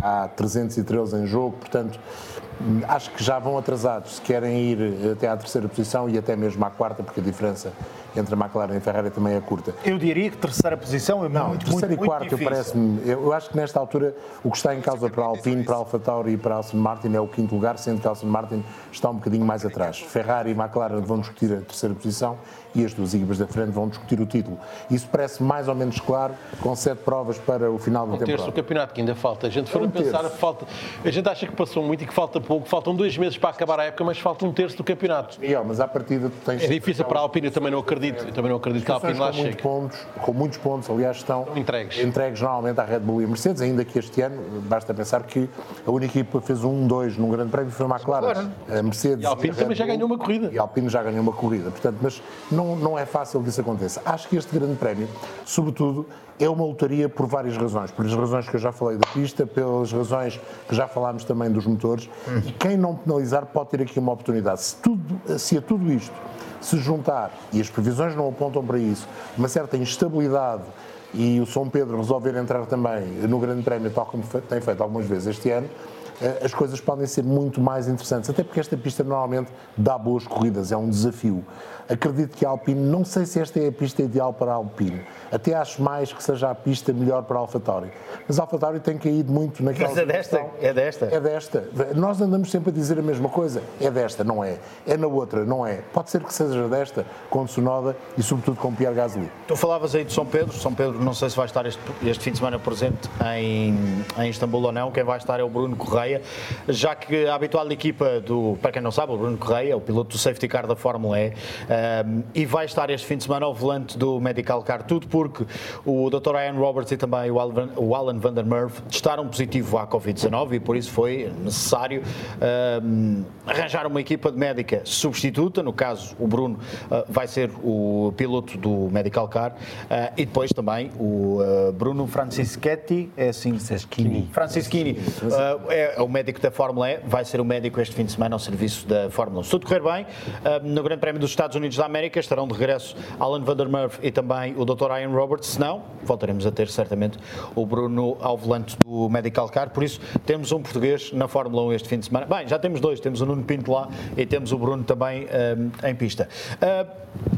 há 313 em jogo, portanto, acho que já vão atrasados se querem ir até à terceira posição e até mesmo à quarta, porque a diferença entre a McLaren e a Ferrari também é curta. Eu diria que terceira posição é Não, muito, terceira muito, e quarta, eu parece-me. Eu acho que nesta altura o que está em causa para a Alpine, para a Alfa Tauri e para a Aston Martin é o quinto lugar, sendo que a Aston Martin está um bocadinho mais atrás. Ferrari e McLaren vão discutir a terceira posição e as duas equipas da frente vão discutir o título. Isso parece mais ou menos claro, com sete provas para o final da um temporada. Um terço do campeonato que ainda falta. A gente for é um a pensar, terço. falta, a gente acha que passou muito e que falta pouco. Faltam dois meses para acabar a época, mas falta um terço do campeonato. E, ó, mas à partida tu tens... É difícil para a Alpine, eu também não acredito. Eu também não acredito que a Alpine lá com chegue. Pontos, com muitos pontos, aliás, estão entregues. entregues normalmente à Red Bull e à Mercedes, ainda que este ano, basta pensar que a única equipa fez um 1-2 num grande prémio foi a McLaren. Claro. A Mercedes e a Alpine e a também já ganhou uma corrida. E a Alpine já ganhou uma corrida. Portanto, mas não, não é fácil que isso aconteça. Acho que este grande prémio, sobretudo, é uma lotaria por várias razões. Pelas razões que eu já falei da pista, pelas razões que já falámos também dos motores. E quem não penalizar pode ter aqui uma oportunidade. Se, tudo, se a tudo isto Se juntar, e as previsões não apontam para isso, uma certa instabilidade e o São Pedro resolver entrar também no Grande Prémio, tal como tem feito algumas vezes este ano, as coisas podem ser muito mais interessantes, até porque esta pista normalmente dá boas corridas, é um desafio. Acredito que a Alpine, não sei se esta é a pista ideal para a Alpine, até acho mais que seja a pista melhor para a AlphaTauri. Mas a AlphaTauri tem caído muito naquela Mas é desta? É desta? É desta. Nós andamos sempre a dizer a mesma coisa. É desta, não é. É na outra, não é. Pode ser que seja desta, com Sonoda e sobretudo com Pierre Gasly. Tu falavas aí de São Pedro. São Pedro, não sei se vai estar este, este fim de semana presente em, em Istambul ou não. Quem vai estar é o Bruno Correia, já que a habitual equipa do, para quem não sabe, o Bruno Correia, o piloto do safety car da Fórmula E, um, e vai estar este fim de semana ao volante do Medical Car. Tudo porque o Dr. Ian Roberts e também o Alan, o Alan Van der Merve testaram positivo à Covid-19 e por isso foi necessário um, arranjar uma equipa de médica substituta. No caso, o Bruno uh, vai ser o piloto do Medical Car uh, e depois também o uh, Bruno Francischetti, é assim? Franceschini. Francischini, é, é o médico da Fórmula E, vai ser o médico este fim de semana ao serviço da Fórmula 1. Se tudo correr bem, no Grande Prémio dos Estados Unidos da América estarão de regresso Alan Van der Merve e também o Dr. Ian Roberts. Se não, voltaremos a ter certamente o Bruno ao volante do Medical Car. Por isso, temos um português na Fórmula 1 este fim de semana. Bem, já temos dois. Temos o Nuno Pinto lá e temos o Bruno também em pista. Uh,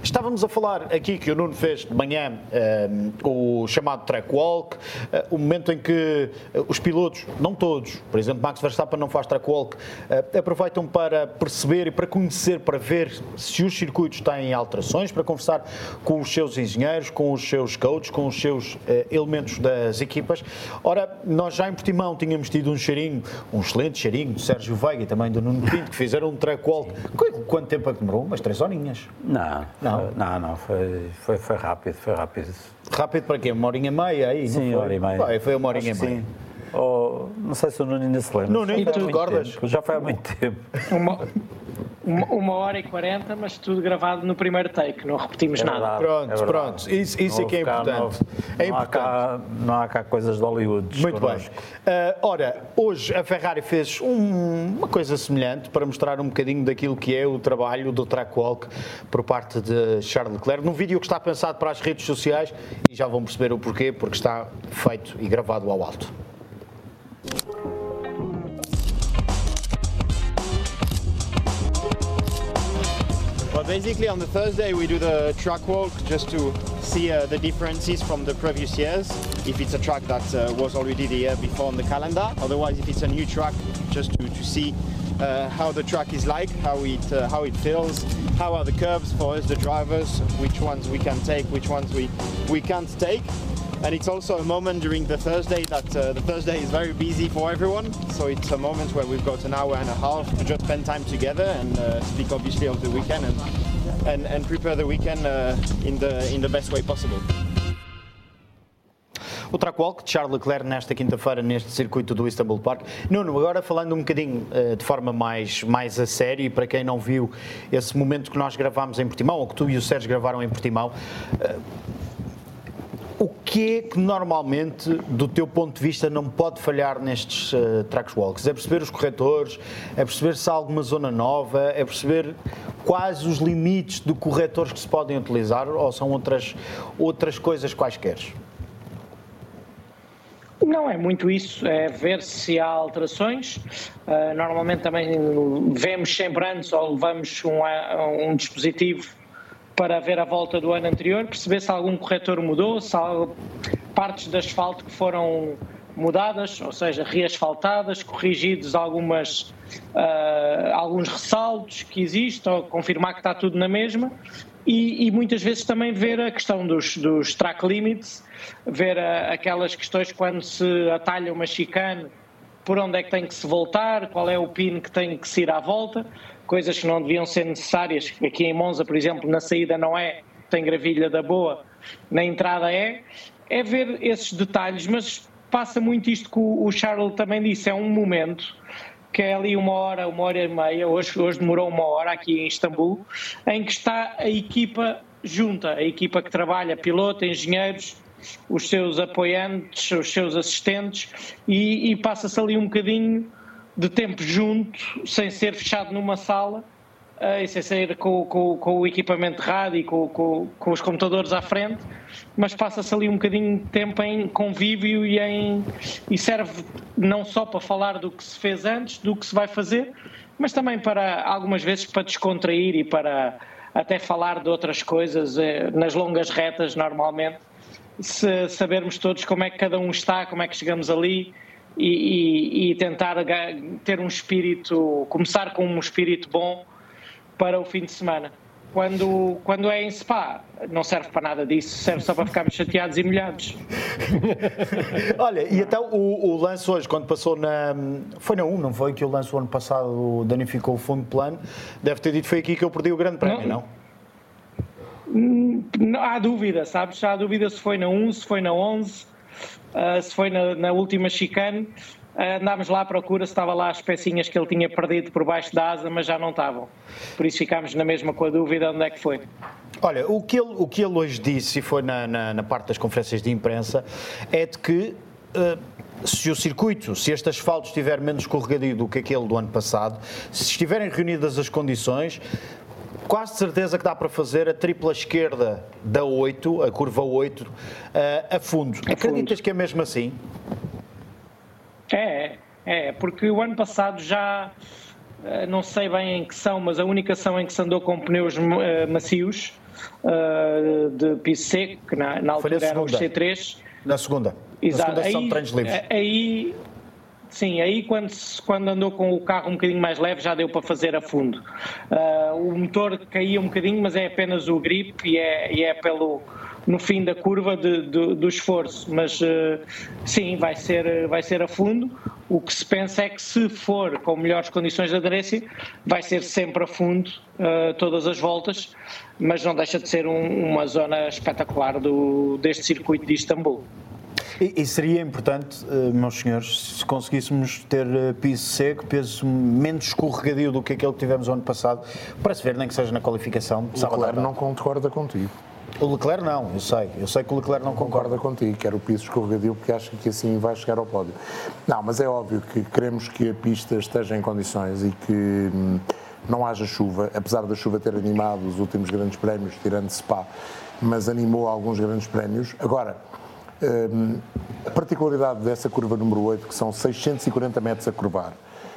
estávamos a falar aqui que o Nuno fez de manhã o chamado track walk, uh, o momento em que uh, os pilotos, não todos, por exemplo, Max Verstappen não faz track walk, aproveitam para perceber e para conhecer, para ver se os circuitos têm alterações, para conversar com os seus engenheiros, com os seus coaches, com os seus elementos das equipas. Ora, nós já em Portimão tínhamos tido um cheirinho, um excelente cheirinho do Sérgio Veiga e também do Nuno Pinto, que fizeram um track walk. Quanto tempo é que demorou? Umas três horinhas. Não, não, não, não foi, foi, foi rápido, foi rápido. Rápido para quê? Uma horinha e meia aí? Sim, uma hora e meia. Foi uma horinha e meia. Sim. Oh, não sei se o Nuno ainda se lembra. Nuno, Já e foi tu há muito recordas? tempo. Já foi há muito tempo. Uma, uma, uma hora e quarenta, mas tudo gravado no primeiro take, não repetimos É nada. Pronto, é pronto. Isso, isso é que é importante. É não há importante. cá, não há cá coisas de Hollywood. Muito bem. Ah, ora, hoje a Ferrari fez um- uma coisa semelhante para mostrar um bocadinho daquilo que é o trabalho do track walk por parte de Charles Leclerc, num vídeo que está pensado para as redes sociais e já vão perceber o porquê, porque está feito e gravado ao alto. Well, basically on the Thursday we do the track walk just to see uh, the differences from the previous years. If it's a track that uh, was already the year before on the calendar, otherwise if it's a new track, just to, to see uh, how the track is like, how it uh, how it feels, how are the curves for us the drivers, which ones we can take, which ones we we can't take. And it's also a moment during the Thursday that uh, the Thursday is very busy for everyone. So it's a moment where we've got an hour and a half to just spend time together and uh, speak obviously of the weekend and and, and prepare the weekend uh, in the in the best way possible. O track walk de Charles Leclerc nesta quinta-feira neste circuito do Istanbul Park. Nuno, agora falando um bocadinho eh, de forma mais, mais a sério, e para quem não viu esse momento que nós gravámos em Portimão, ou que tu e o Sérgio gravaram em Portimão, eh, o que é que normalmente, do teu ponto de vista, não pode falhar nestes uh, track walks? É perceber os corretores, é perceber se há alguma zona nova, é perceber quais os limites de corretores que se podem utilizar ou são outras, outras coisas quaisquer? Não é muito isso, é ver se há alterações. Uh, normalmente também vemos sempre antes ou levamos um, um dispositivo para ver a volta do ano anterior, perceber se algum corretor mudou, se há partes de asfalto que foram mudadas, ou seja, reasfaltadas, corrigidos algumas, uh, alguns ressaltos que existem, ou confirmar que está tudo na mesma. E, e muitas vezes também ver a questão dos, dos track limits, ver a, aquelas questões quando se atalha uma chicane, por onde é que tem que se voltar, qual é o pin que tem que se ir à volta, coisas que não deviam ser necessárias. Aqui em Monza, por exemplo, na saída não é, tem gravilha da boa, na entrada é. É ver esses detalhes, mas passa muito isto que o Charles também disse, é um momento que é ali uma hora, uma hora e meia, hoje, hoje demorou uma hora aqui em Istambul, em que está a equipa junta, a equipa que trabalha, piloto, engenheiros, os seus apoiantes, os seus assistentes, e, e passa-se ali um bocadinho de tempo junto, sem ser fechado numa sala, uh, e sem sair com, com, com, o equipamento de rádio e com, com, os computadores à frente, mas passa-se ali um bocadinho de tempo em convívio e, em, e serve não só para falar do que se fez antes, do que se vai fazer, mas também para algumas vezes para descontrair e para até falar de outras coisas eh, nas longas retas normalmente se sabermos todos como é que cada um está, como é que chegamos ali e, e, e tentar ter um espírito, começar com um espírito bom para o fim de semana. Quando, quando é em Spa, não serve para nada disso, serve só para ficarmos chateados e molhados. Olha, e então o, o lance hoje, quando passou na. Foi na 1, não foi? Que o lance o ano passado danificou o fundo plano. Deve ter dito foi aqui que eu perdi o grande prémio, não? não? Não há dúvida, sabes? Há dúvida se foi na 1, se foi na 11, uh, se foi na, na última chicane. Uh, andámos lá à procura se estava lá as pecinhas que ele tinha perdido por baixo da asa, mas já não estavam. Por isso ficámos na mesma com a dúvida onde é que foi. Olha, o que ele, o que ele hoje disse, e foi na, na, na parte das conferências de imprensa, é de que uh, se o circuito, se este asfalto estiver menos escorregadio do que aquele do ano passado, se estiverem reunidas as condições, quase certeza que dá para fazer a tripla esquerda da 8, a curva 8, uh, a fundo. A Acreditas fundo. que é mesmo assim? É, é, porque o ano passado já eh, não sei bem em que são, mas a única são em que se andou com pneus uh, macios uh, de piso seco, que na, na altura eram os C3. Na segunda. Exato. Na segunda são treinos livres. Aí, sim, aí quando, quando andou com o carro um bocadinho mais leve já deu para fazer a fundo. Uh, o motor caía um bocadinho, mas é apenas o grip e é, e é pelo no fim da curva de, de, do esforço, mas uh, sim, vai ser, vai ser a fundo. O que se pensa é que se for com melhores condições de aderência, vai ser sempre a fundo uh, todas as voltas, mas não deixa de ser um, uma zona espetacular do, deste circuito de Istambul. E, e, seria importante, uh, meus senhores, se conseguíssemos ter uh, piso seco, peso menos escorregadio do que aquele que tivemos ano passado, para se ver, nem que seja na qualificação. O Leclerc não concorda contigo. O Leclerc não, eu sei. Eu sei que o Leclerc não concorda, concorda contigo, quer o piso escorregadio, porque acha que assim vai chegar ao pódio. Não, mas é óbvio que queremos que a pista esteja em condições e que hum, não haja chuva, apesar da chuva ter animado os últimos grandes prémios, tirando Spa, mas animou alguns grandes prémios. Agora, hum, a particularidade dessa curva número 8, que são 640 metros a curvar,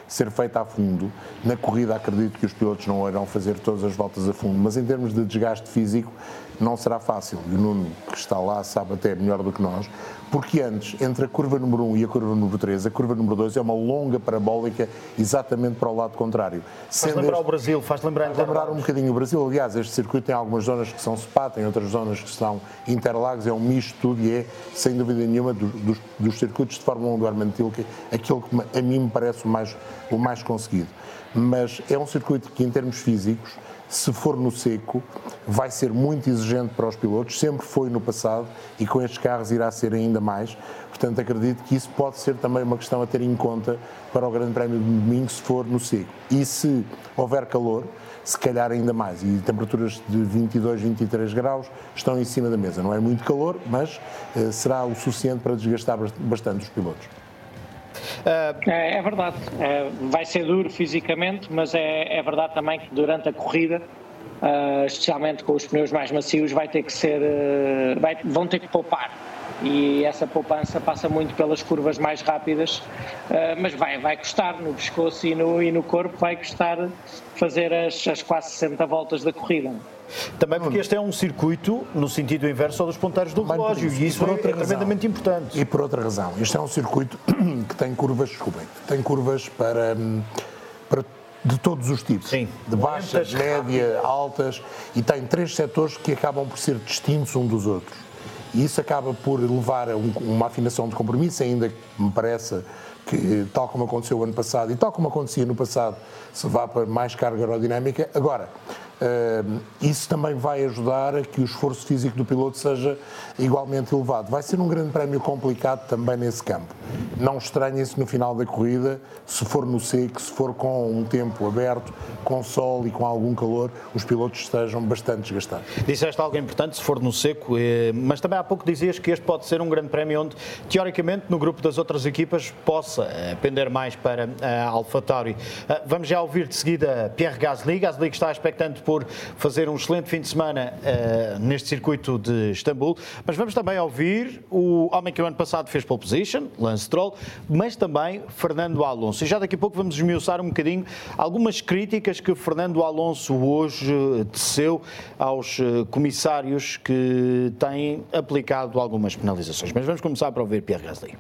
ser feita a fundo. Na corrida, acredito que os pilotos não irão fazer todas as voltas a fundo, mas em termos de desgaste físico, não será fácil. E o Nuno, que está lá, sabe até melhor do que nós, porque antes, entre a curva número 1 e a curva número 3, a curva número 2 é uma longa parabólica exatamente para o lado contrário. Faz lembrar este... o Brasil, faz lembrar, faz lembrar um bocadinho o Brasil. Aliás, este circuito tem algumas zonas que são SPA, tem outras zonas que são Interlagos, é um misto tudo e é, sem dúvida nenhuma, dos, dos circuitos de Fórmula 1 do Armando Tilke, aquele que a mim me parece o mais, o mais conseguido. Mas é um circuito que, em termos físicos, se for no seco, vai ser muito exigente para os pilotos, sempre foi no passado e com estes carros irá ser ainda mais. Portanto, acredito que isso pode ser também uma questão a ter em conta para o Grande Prémio de domingo, se for no seco. E se houver calor, se calhar ainda mais. E temperaturas de 22, 23 graus estão em cima da mesa. Não é muito calor, mas eh, será o suficiente para desgastar bastante os pilotos. É, é, verdade, é, vai ser duro fisicamente, mas é, é, verdade também que durante a corrida, uh, especialmente com os pneus mais macios, vai ter que ser, uh, vai, vão ter que poupar. E essa poupança passa muito pelas curvas mais rápidas, uh, mas vai, vai custar no pescoço e no, e no corpo, vai custar fazer as, as quase 60 voltas da corrida. Também porque este é um circuito no sentido inverso dos ponteiros do relógio e isso é, é tremendamente importante. E por outra razão, este é um circuito que tem curvas, desculpem, tem curvas para, hum, para de todos os tipos, Sim. de baixas, média, altas, e tem três setores que acabam por ser distintos um dos outros. E isso acaba por levar a uma afinação de compromisso, ainda que me parece que, tal como aconteceu o ano passado e tal como acontecia no passado, se vá para mais carga aerodinâmica. Agora, isso também vai ajudar a que o esforço físico do piloto seja igualmente elevado. Vai ser um grande prémio complicado também nesse campo. Não estranhem-se no final da corrida, se for no seco, se for com um tempo aberto, com sol e com algum calor, os pilotos estejam bastante desgastados. Disseste algo importante, se for no seco, eh, mas também há pouco dizias que este pode ser um grande prémio onde, teoricamente, no grupo das outras equipas, possa eh, pender mais para a AlphaTauri. Eh, vamos já ouvir de seguida Pierre Gasly. Gasly que está expectante por fazer um excelente fim de semana neste circuito de Istambul, mas vamos também ouvir o homem que o ano passado fez pole position, Lance Stroll, mas também Fernando Alonso. E já daqui a pouco vamos esmiuçar um bocadinho algumas críticas que Fernando Alonso hoje teceu aos comissários que têm aplicado algumas penalizações. Mas vamos começar para ouvir Pierre Gasly.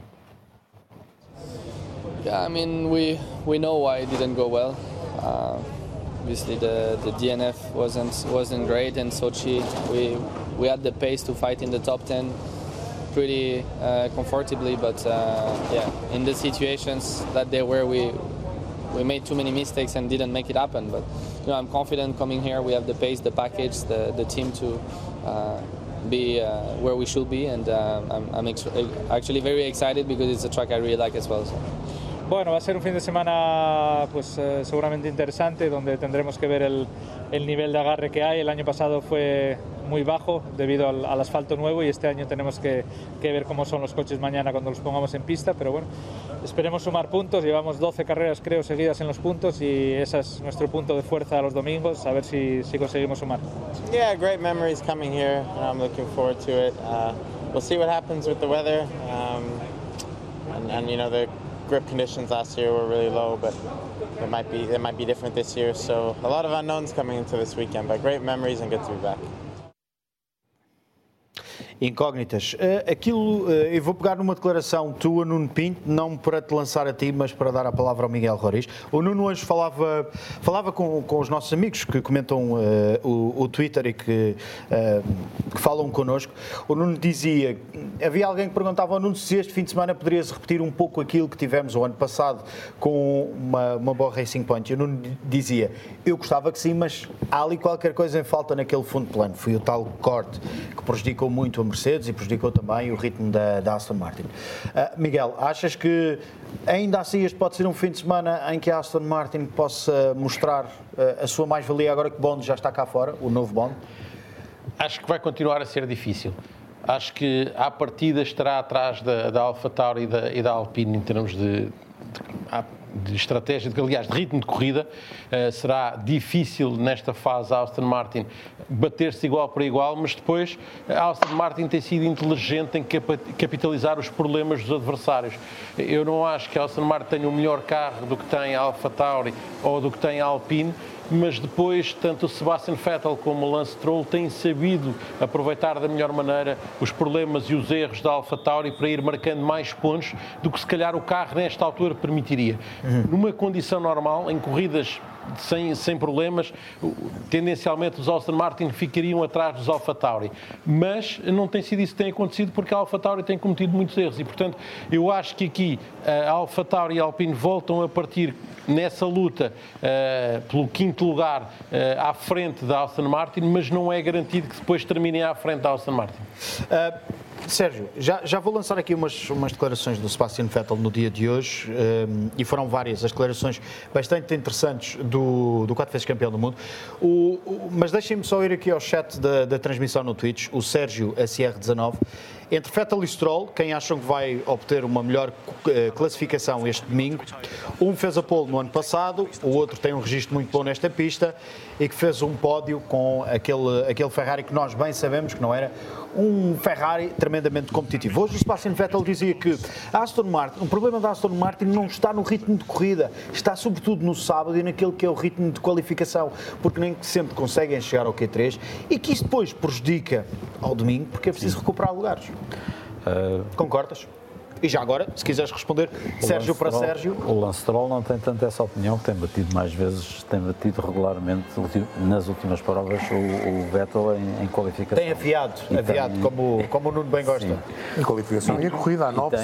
Yeah, I mean, we we know why it didn't go well. Uh, obviously, the, the DNF wasn't wasn't great, and Sochi we we had the pace to fight in the top ten pretty uh, comfortably. But uh, yeah, in the situations that they were, we we made too many mistakes and didn't make it happen. But you know, I'm confident coming here. We have the pace, the package, the the team to. Uh, be uh, where we should be, and uh, I'm, I'm actually very excited because it's a track I really like as well. So. Bueno, va a ser un fin de semana pues eh, seguramente interesante donde tendremos que ver el, el, nivel de agarre que hay. El año pasado fue muy bajo debido al, al asfalto nuevo y este año tenemos que, que, ver cómo son los coches mañana cuando los pongamos en pista. Pero bueno, esperemos sumar puntos. Llevamos 12 carreras creo seguidas en los puntos y ese es nuestro punto de fuerza los domingos. A ver si, si conseguimos sumar. Yeah, great memories coming here. I'm looking forward to it. Uh, we'll see what happens with the weather. Um, and, and you know the grip conditions last year were really low, but it might be it might be different this year. So a lot of unknowns coming into this weekend, but great memories and good to be back. Incógnitas. Uh, aquilo, uh, eu vou pegar numa declaração tua, Nuno Pinto, não para te lançar a ti, mas para dar a palavra ao Miguel Roriz. O Nuno hoje falava, falava com, com os nossos amigos que comentam uh, o, o, Twitter e que, que, falam connosco. O Nuno dizia, havia alguém que perguntava ao Nuno se este fim de semana poderia-se repetir um pouco aquilo que tivemos o ano passado com uma, uma boa Racing Point. E o Nuno dizia, eu gostava que sim, mas há ali qualquer coisa em falta naquele fundo plano. Foi o tal corte que prejudicou muito a Mercedes e prejudicou também o ritmo da, da Aston Martin. Uh, Miguel, achas que ainda assim este pode ser um fim de semana em que a Aston Martin possa mostrar uh, a sua mais-valia agora que Bond já está cá fora, o novo Bond? Acho que vai continuar a ser difícil. Acho que à partida estará atrás da, da AlphaTauri e da, e da Alpine em termos de, de de estratégia, de, aliás, de ritmo de corrida, uh, será difícil nesta fase a Aston Martin bater-se igual para igual, mas depois a Aston Martin tem sido inteligente em capitalizar os problemas dos adversários. Eu não acho que a Aston Martin tenha o melhor carro do que tem a Alfa Tauri ou do que tem a Alpine, mas depois tanto o Sebastian Vettel como o Lance Stroll têm sabido aproveitar da melhor maneira os problemas e os erros da AlphaTauri para ir marcando mais pontos do que se calhar o carro nesta altura permitiria. Uhum. Numa condição normal, em corridas sem, sem problemas, tendencialmente os Aston Martin ficariam atrás dos Alfa Tauri. Mas não tem sido isso que tem acontecido porque a Alfa Tauri tem cometido muitos erros e, portanto, eu acho que aqui a Alfa Tauri e a Alpine voltam a partir nessa luta uh, pelo quinto lugar uh, à frente da Aston Martin, mas não é garantido que depois terminem à frente da Aston Martin. Uh... Sérgio, já, já vou lançar aqui umas, umas declarações do Sebastian Vettel no dia de hoje um, e foram várias as declarações bastante interessantes do, do quatro vezes campeão do mundo. O, o, mas deixem-me só ir aqui ao chat da, da transmissão no Twitch, o Sérgio SR19 entre Vettel e Stroll, quem acham que vai obter uma melhor eh, classificação este domingo? Um fez a pole no ano passado, o outro tem um registro muito bom nesta pista e que fez um pódio com aquele, aquele Ferrari que nós bem sabemos que não era um Ferrari tremendamente competitivo. Hoje o Sebastian Vettel dizia que Aston Martin, o problema da Aston Martin não está no ritmo de corrida, está sobretudo no sábado e naquele que é o ritmo de qualificação, porque nem sempre conseguem chegar ao Q3 e que isso depois prejudica ao domingo, porque é preciso recuperar lugares. Uh... Concordas? E já agora, se quiseres responder, o Sérgio para Stroll, Sérgio. O Lance Stroll não tem tanto essa opinião, tem batido mais vezes, tem batido regularmente nas últimas provas o, o Vettel em, em, qualificação. Tem afiado, e afiado tem, como, como o Nuno bem gosta. Sim. Em qualificação e a corrida a 9-5.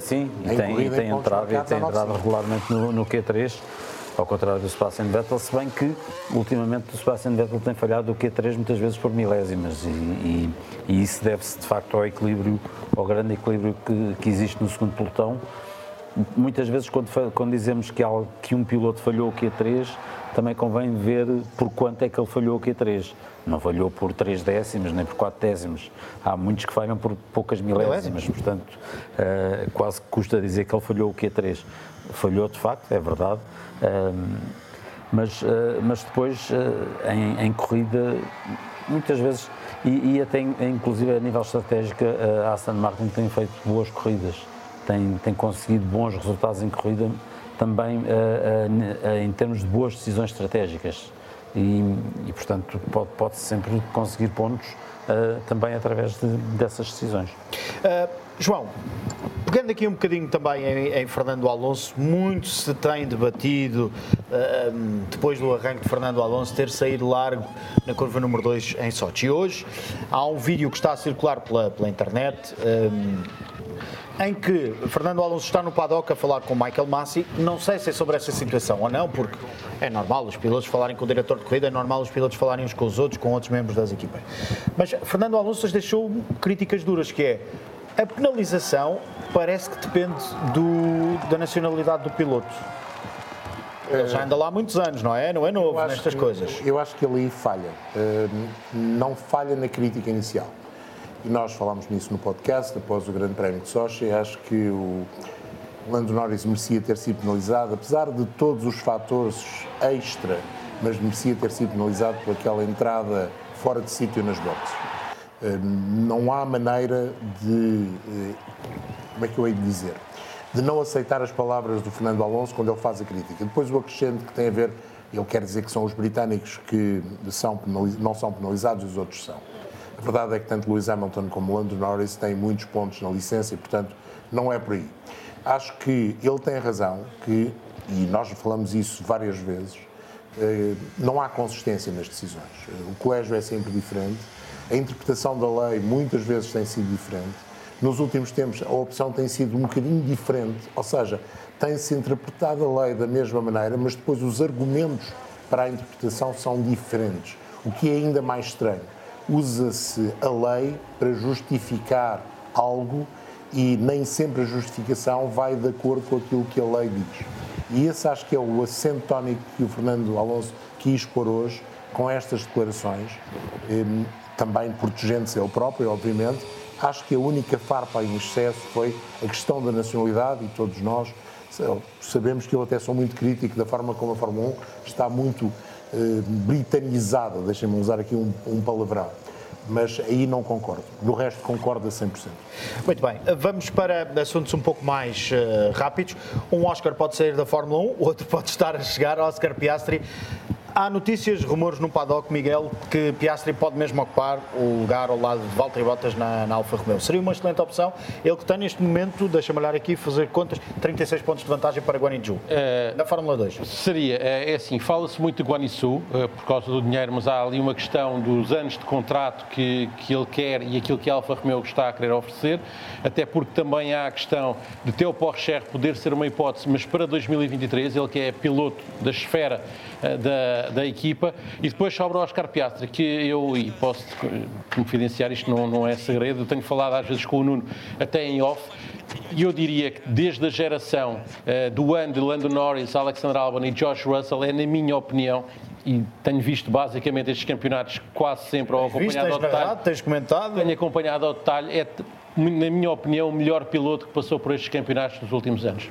Sim, e tem, e tem entrado, e tem entrado regularmente no, no Q3 ao contrário do Sebastian Vettel, se bem que ultimamente o Sebastian Vettel tem falhado o Q3 muitas vezes por milésimas e, e, e isso deve-se de facto ao equilíbrio, ao grande equilíbrio que, que existe no segundo pelotão. Muitas vezes quando, quando dizemos que, há, que um piloto falhou o Q3, também convém ver por quanto é que ele falhou o Q3. Não falhou por 3 décimos nem por 4 décimos. Há muitos que falham por poucas milésimas, portanto, uh, quase que custa dizer que ele falhou o Q3. Falhou de facto, é verdade. Mas, uh, mas depois, em, em, corrida, muitas vezes, e, e até inclusive a nível estratégico, a Aston Martin tem feito boas corridas, tem, tem conseguido bons resultados em corrida, também em termos de boas decisões estratégicas. E, e portanto, pode, pode sempre conseguir pontos uh, também através de, dessas decisões. Uh, João, pegando aqui um bocadinho também em, em, Fernando Alonso, muito se tem debatido uh, depois do arranque de Fernando Alonso ter saído largo na curva número 2 em Sochi. Hoje há um vídeo que está a circular pela, pela internet em que Fernando Alonso está no paddock a falar com Michael Massi. Não sei se é sobre essa situação ou não, porque é normal os pilotos falarem com o diretor de corrida, é normal os pilotos falarem uns com os outros, com outros membros das equipas. Mas Fernando Alonso deixou críticas duras, que é a penalização parece que depende do, da nacionalidade do piloto. Ele já anda lá há muitos anos, não é? Não é novo nestas que, coisas. Eu acho que ali falha. Uh, não falha na crítica inicial e nós falámos nisso no podcast após o Grande Prémio de Sochi. Acho que o Lando Norris merecia ter sido penalizado, apesar de todos os fatores extra, mas merecia ter sido penalizado por aquela entrada fora de sítio nas boxes. Eh, não há maneira de. Eh, como é que eu hei de dizer? De não aceitar as palavras do Fernando Alonso quando ele faz a crítica. Depois o acrescente que tem a ver, ele quer dizer que são os britânicos que são não são penalizados e os outros são. A verdade é que tanto Lewis Hamilton como Lando Norris têm muitos pontos na licença e, portanto, não é por aí. Acho que ele tem razão que, e nós falamos isso várias vezes, eh, não há consistência nas decisões. O colégio é sempre diferente, a interpretação da lei muitas vezes tem sido diferente. Nos últimos tempos, a opção tem sido um bocadinho diferente, ou seja, tem-se interpretado a lei da mesma maneira, mas depois os argumentos para a interpretação são diferentes, o que é ainda mais estranho usa-se a lei para justificar algo e nem sempre a justificação vai de acordo com aquilo que a lei diz. E esse acho que é o acento tónico que o Fernando Alonso quis pôr hoje com estas declarações, hum, também protegendo-se ele próprio, obviamente. Acho que a única farpa em excesso foi a questão da nacionalidade e todos nós sabemos que eu até sou muito crítico da forma como a Fórmula 1 está muito eh, britanizada, deixem-me usar aqui um, um palavrão mas aí não concordo. No resto concordo a 100%. Muito bem, vamos para assuntos um pouco mais uh, rápidos. Um Oscar pode sair da Fórmula 1, outro pode estar a chegar, Oscar Piastri. Há notícias, rumores no paddock, Miguel, que Piastri pode mesmo ocupar o lugar ao lado de Valtteri Bottas na, na Alfa Romeo. Seria uma excelente opção. Ele que tem neste momento, deixa-me olhar aqui, fazer contas, 36 pontos de vantagem para Guanizu, é, na Fórmula 2. Seria, é, é assim, fala-se muito de Guanizu é, por causa do dinheiro, mas há ali uma questão dos anos de contrato que, que ele quer e aquilo que a Alfa Romeo está a querer oferecer, até porque também há a questão de ter o Porsche poder ser uma hipótese, mas para 2023, ele que é piloto da esfera da, da equipa. E depois sobre o Oscar Piastri, que eu, e posso confidenciar, isto não, não é segredo, eu tenho falado às vezes com o Nuno, até em off, e eu diria que desde a geração uh, do ano de Lando Norris, Alexander Albon e Josh Russell, é na minha opinião, e tenho visto basicamente estes campeonatos quase sempre ao acompanhado visto, ao detalhe. tens comentado? Tenho acompanhado ao detalhe, é, na minha opinião, o melhor piloto que passou por estes campeonatos nos últimos anos.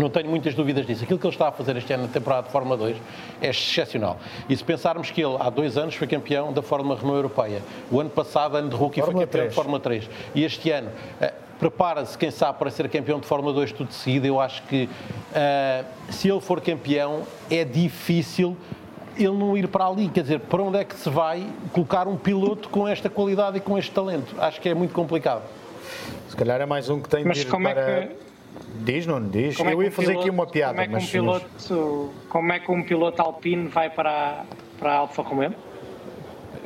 Não tenho muitas dúvidas disso. Aquilo que ele está a fazer este ano na temporada de Fórmula 2 é excepcional. E se pensarmos que ele, há dois anos, foi campeão da Fórmula Renault Europeia, o ano passado, ano de rookie, Fórmula foi campeão 3. de Fórmula 3, e este ano. Uh, prepara-se, quem sabe, para ser campeão de Fórmula 2 tudo de seguida. Eu acho que uh, se ele for campeão, é difícil ele não ir para ali. Quer dizer, para onde é que se vai colocar um piloto com esta qualidade e com este talento? Acho que é muito complicado. Se calhar é mais um que tem de Mas como para... é que Diz, não diz. Como é eu é ia fazer piloto, aqui uma piada. Como é, que um piloto, como é que um piloto alpino vai para, para a Alfa Romeo?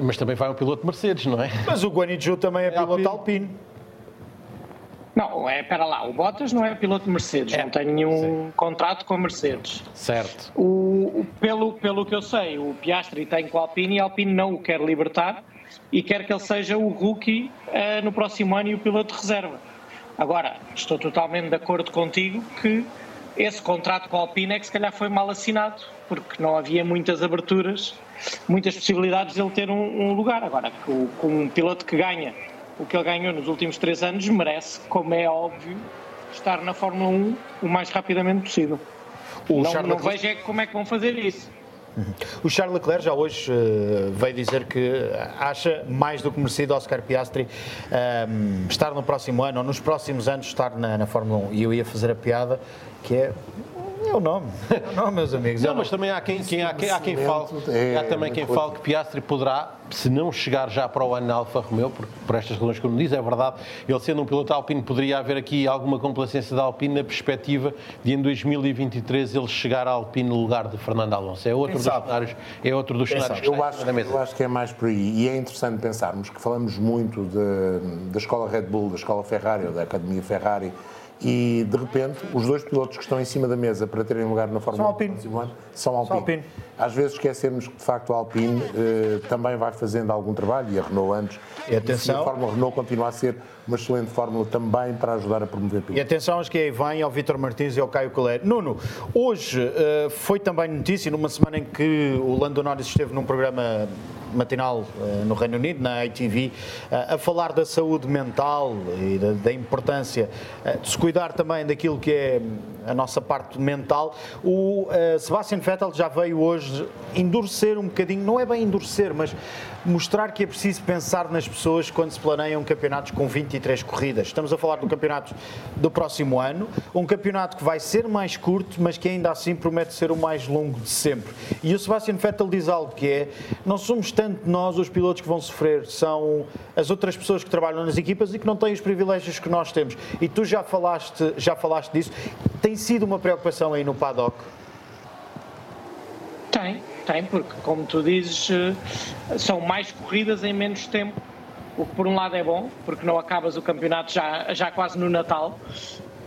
Mas também vai um piloto Mercedes, não é? Mas o Guanizu também é, é piloto alpino. alpino. Não, é, espera lá, o Bottas não é piloto de Mercedes, não tem nenhum contrato com a Mercedes. Certo. O, o- pelo, pelo que eu sei, o Piastri tem com a Alpine e a Alpine não o quer libertar e quer que ele seja o rookie eh, no próximo ano e o piloto de reserva. Agora, estou totalmente de acordo contigo que esse contrato com a Alpine é que se calhar foi mal assinado, porque não havia muitas aberturas, muitas possibilidades de ele ter um, um lugar. Agora, com um piloto que ganha o que ele ganhou nos últimos três anos, merece, como é óbvio, estar na Fórmula 1 o mais rapidamente possível. O não, Charles não Leclerc- vejo é como é que vão fazer isso. O Charles Leclerc já hoje eh, veio dizer que acha mais do que merecido Oscar Piastri ehm, estar no próximo ano ou nos próximos anos estar na, na Fórmula 1. E eu ia fazer a piada que é. É o nome. É o nome, meus amigos. é Não, mas também há quem, quem- há quem, há quem fale, É, há também quem fale que Piastri poderá, se não chegar já para o ano na Alfa Romeo, por, por estas razões que eu me diz, é verdade, ele sendo um piloto Alpine, poderia haver aqui alguma complacência da Alpine na perspectiva de em 2023 ele chegar à Alpine no lugar de Fernando Alonso. É outro dos cenários, é outro dos cenários que eu acho, eu acho que é mais por aí. E é interessante pensarmos que falamos muito de- da escola Red Bull, da escola Ferrari ou da Academia Ferrari e de repente os dois pilotos que estão em cima da mesa para terem lugar na Fórmula 1 no próximo ano são Alpine. Às vezes esquecemos que de facto a Alpine eh, também vai fazendo algum trabalho e a Renault antes. E atenção- a Fórmula Renault continua a ser uma excelente fórmula também para ajudar a promover E pilotos. atenção aos que aí vêm, ao Vítor Martins e ao Caio Coleiro. Nuno, hoje eh, foi também notícia, numa semana em que o Lando Norris esteve num programa matinal eh, no Reino Unido, na ITV, eh, a falar da saúde mental e da, da importância de se cuidar também daquilo que é a nossa parte mental. O eh, Sebastian Vettel já veio hoje endurecer um bocadinho, não é bem endurecer, mas mostrar que é preciso pensar nas pessoas quando se planeiam campeonatos com 23 corridas. Estamos a falar do campeonato do próximo ano, um campeonato que vai ser mais curto, mas que ainda assim promete ser o mais longo de sempre. E o Sebastian Vettel diz algo que é: não somos tanto nós os pilotos que vão sofrer, são as outras pessoas que trabalham nas equipas e que não têm os privilégios que nós temos. E tu já falaste, já falaste disso. Tem sido uma preocupação aí no paddock? Tem, tem, porque como tu dizes, eh, são mais corridas em menos tempo. O que por um lado é bom, porque não acabas o campeonato já, já quase no Natal,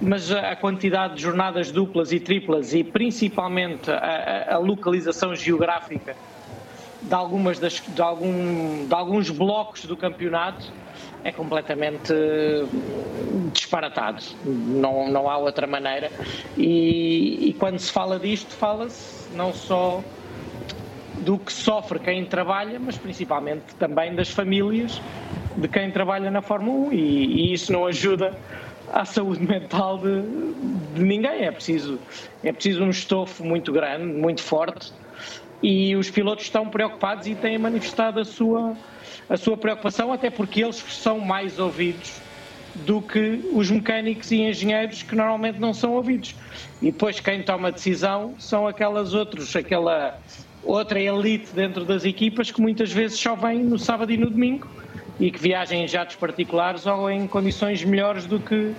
mas a quantidade de jornadas duplas e triplas e principalmente a, a- a localização geográfica de, algumas das, de, algum, de alguns blocos do campeonato é completamente eh, disparatado. Não, não há outra maneira. E, e quando se fala disto, fala-se não só do que sofre quem trabalha, mas principalmente também das famílias de quem trabalha na Fórmula 1 e, e isso não ajuda à saúde mental de, de ninguém. É preciso, é preciso um estofo muito grande, muito forte e os pilotos estão preocupados e têm manifestado a sua, a sua preocupação, até porque eles são mais ouvidos do que os mecânicos e engenheiros que normalmente não são ouvidos. E depois quem toma a decisão são aquelas outros, aquela outra elite dentro das equipas que muitas vezes só vêm no sábado e no domingo e que viajem em jatos particulares ou em condições melhores do que,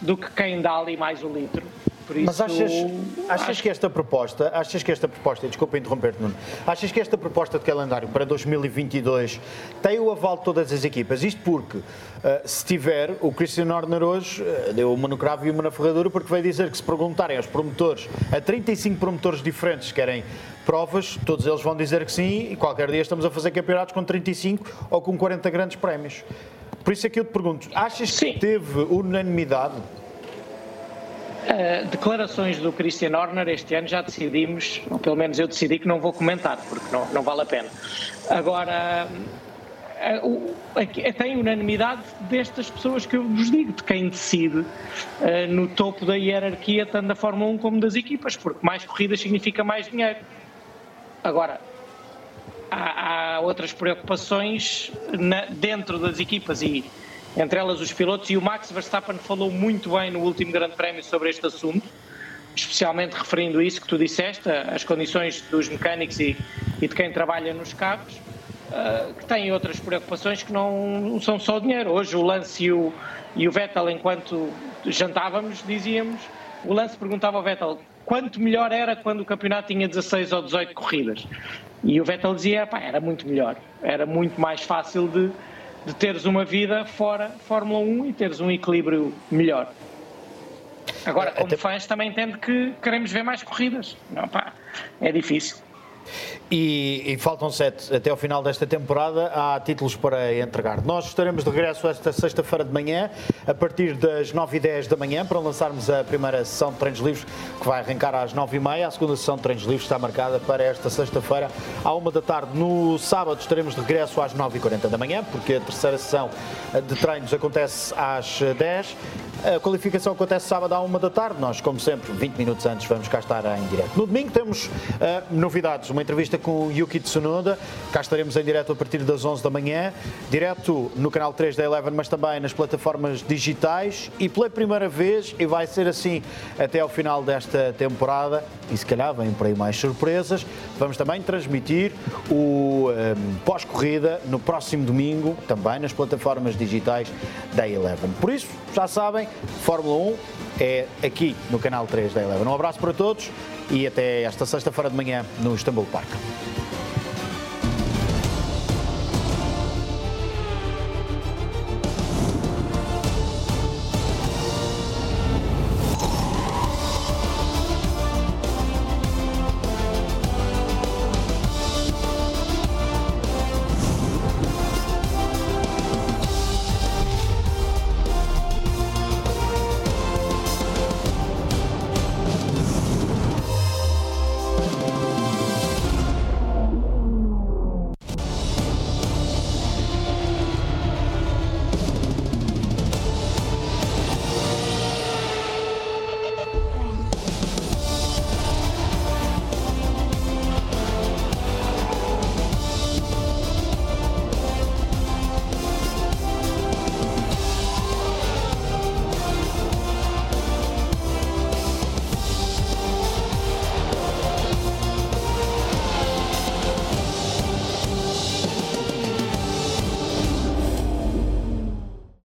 do que quem dá ali mais o litro. Isso, Mas achas, achas que esta proposta, achas que esta proposta, desculpa interromper-te, Nuno, achas que esta proposta de calendário para 2022 tem o aval de todas as equipas? Isto porque, eh, se tiver, o Cristiano Horner hoje eh, deu uma no cravo e uma na ferradura, porque veio dizer que se perguntarem aos promotores, a 35 promotores diferentes que querem provas, todos eles vão dizer que sim, e qualquer dia estamos a fazer campeonatos com 35 ou com 40 grandes prémios. Por isso é que eu te pergunto, achas que teve unanimidade? Uh, declarações do Christian Horner este ano já decidimos, ou pelo menos eu decidi que não vou comentar, porque não, não vale a pena. Agora, o- aqui- tem unanimidade destas pessoas que eu vos digo, de quem decide no topo da hierarquia, tanto da Fórmula 1 como das equipas, porque mais corridas significa mais dinheiro. Agora, há, há outras preocupações na- dentro das equipas e entre elas os pilotos e o Max Verstappen falou muito bem no último Grande Prémio sobre este assunto, especialmente referindo isso que tu disseste, as condições dos mecânicos e, e de quem trabalha nos carros, ah, que têm outras preocupações que não são só dinheiro. Hoje o Lance e o, e o Vettel, enquanto jantávamos, dizíamos, o Lance perguntava ao Vettel quanto melhor era quando o campeonato tinha 16 ou 18 corridas. E o Vettel dizia, pá, era muito melhor, era muito mais fácil de, de teres uma vida fora Fórmula 1 e teres um equilíbrio melhor. Agora, como fãs, também entendo que queremos ver mais corridas. Não, pá, é difícil. E, e, faltam sete até ao final desta temporada. Há títulos para entregar. Nós estaremos de regresso esta sexta-feira de manhã, a partir das 9h10 da manhã, para lançarmos a primeira sessão de treinos livres, que vai arrancar às 9h30. A segunda sessão de treinos livres está marcada para esta sexta-feira, à 1 da tarde. No sábado estaremos de regresso às 9h40 da manhã, porque a terceira sessão de treinos acontece às 10 a qualificação acontece sábado à 1 da tarde. Nós, como sempre, 20 minutos antes, vamos cá estar em direto. No domingo temos uh, novidades. Uma entrevista com o Yuki Tsunoda. Cá estaremos em direto a partir das 11 da manhã. Direto no canal 3 da Eleven, mas também nas plataformas digitais. E pela primeira vez, e vai ser assim até ao final desta temporada, e se calhar vêm por aí mais surpresas, vamos também transmitir o um, pós-corrida no próximo domingo, também nas plataformas digitais da Eleven. Por isso, já sabem, Fórmula 1 é aqui no canal 3 da Eleven. Um abraço para todos e até esta sexta-feira de manhã no Istanbul Park.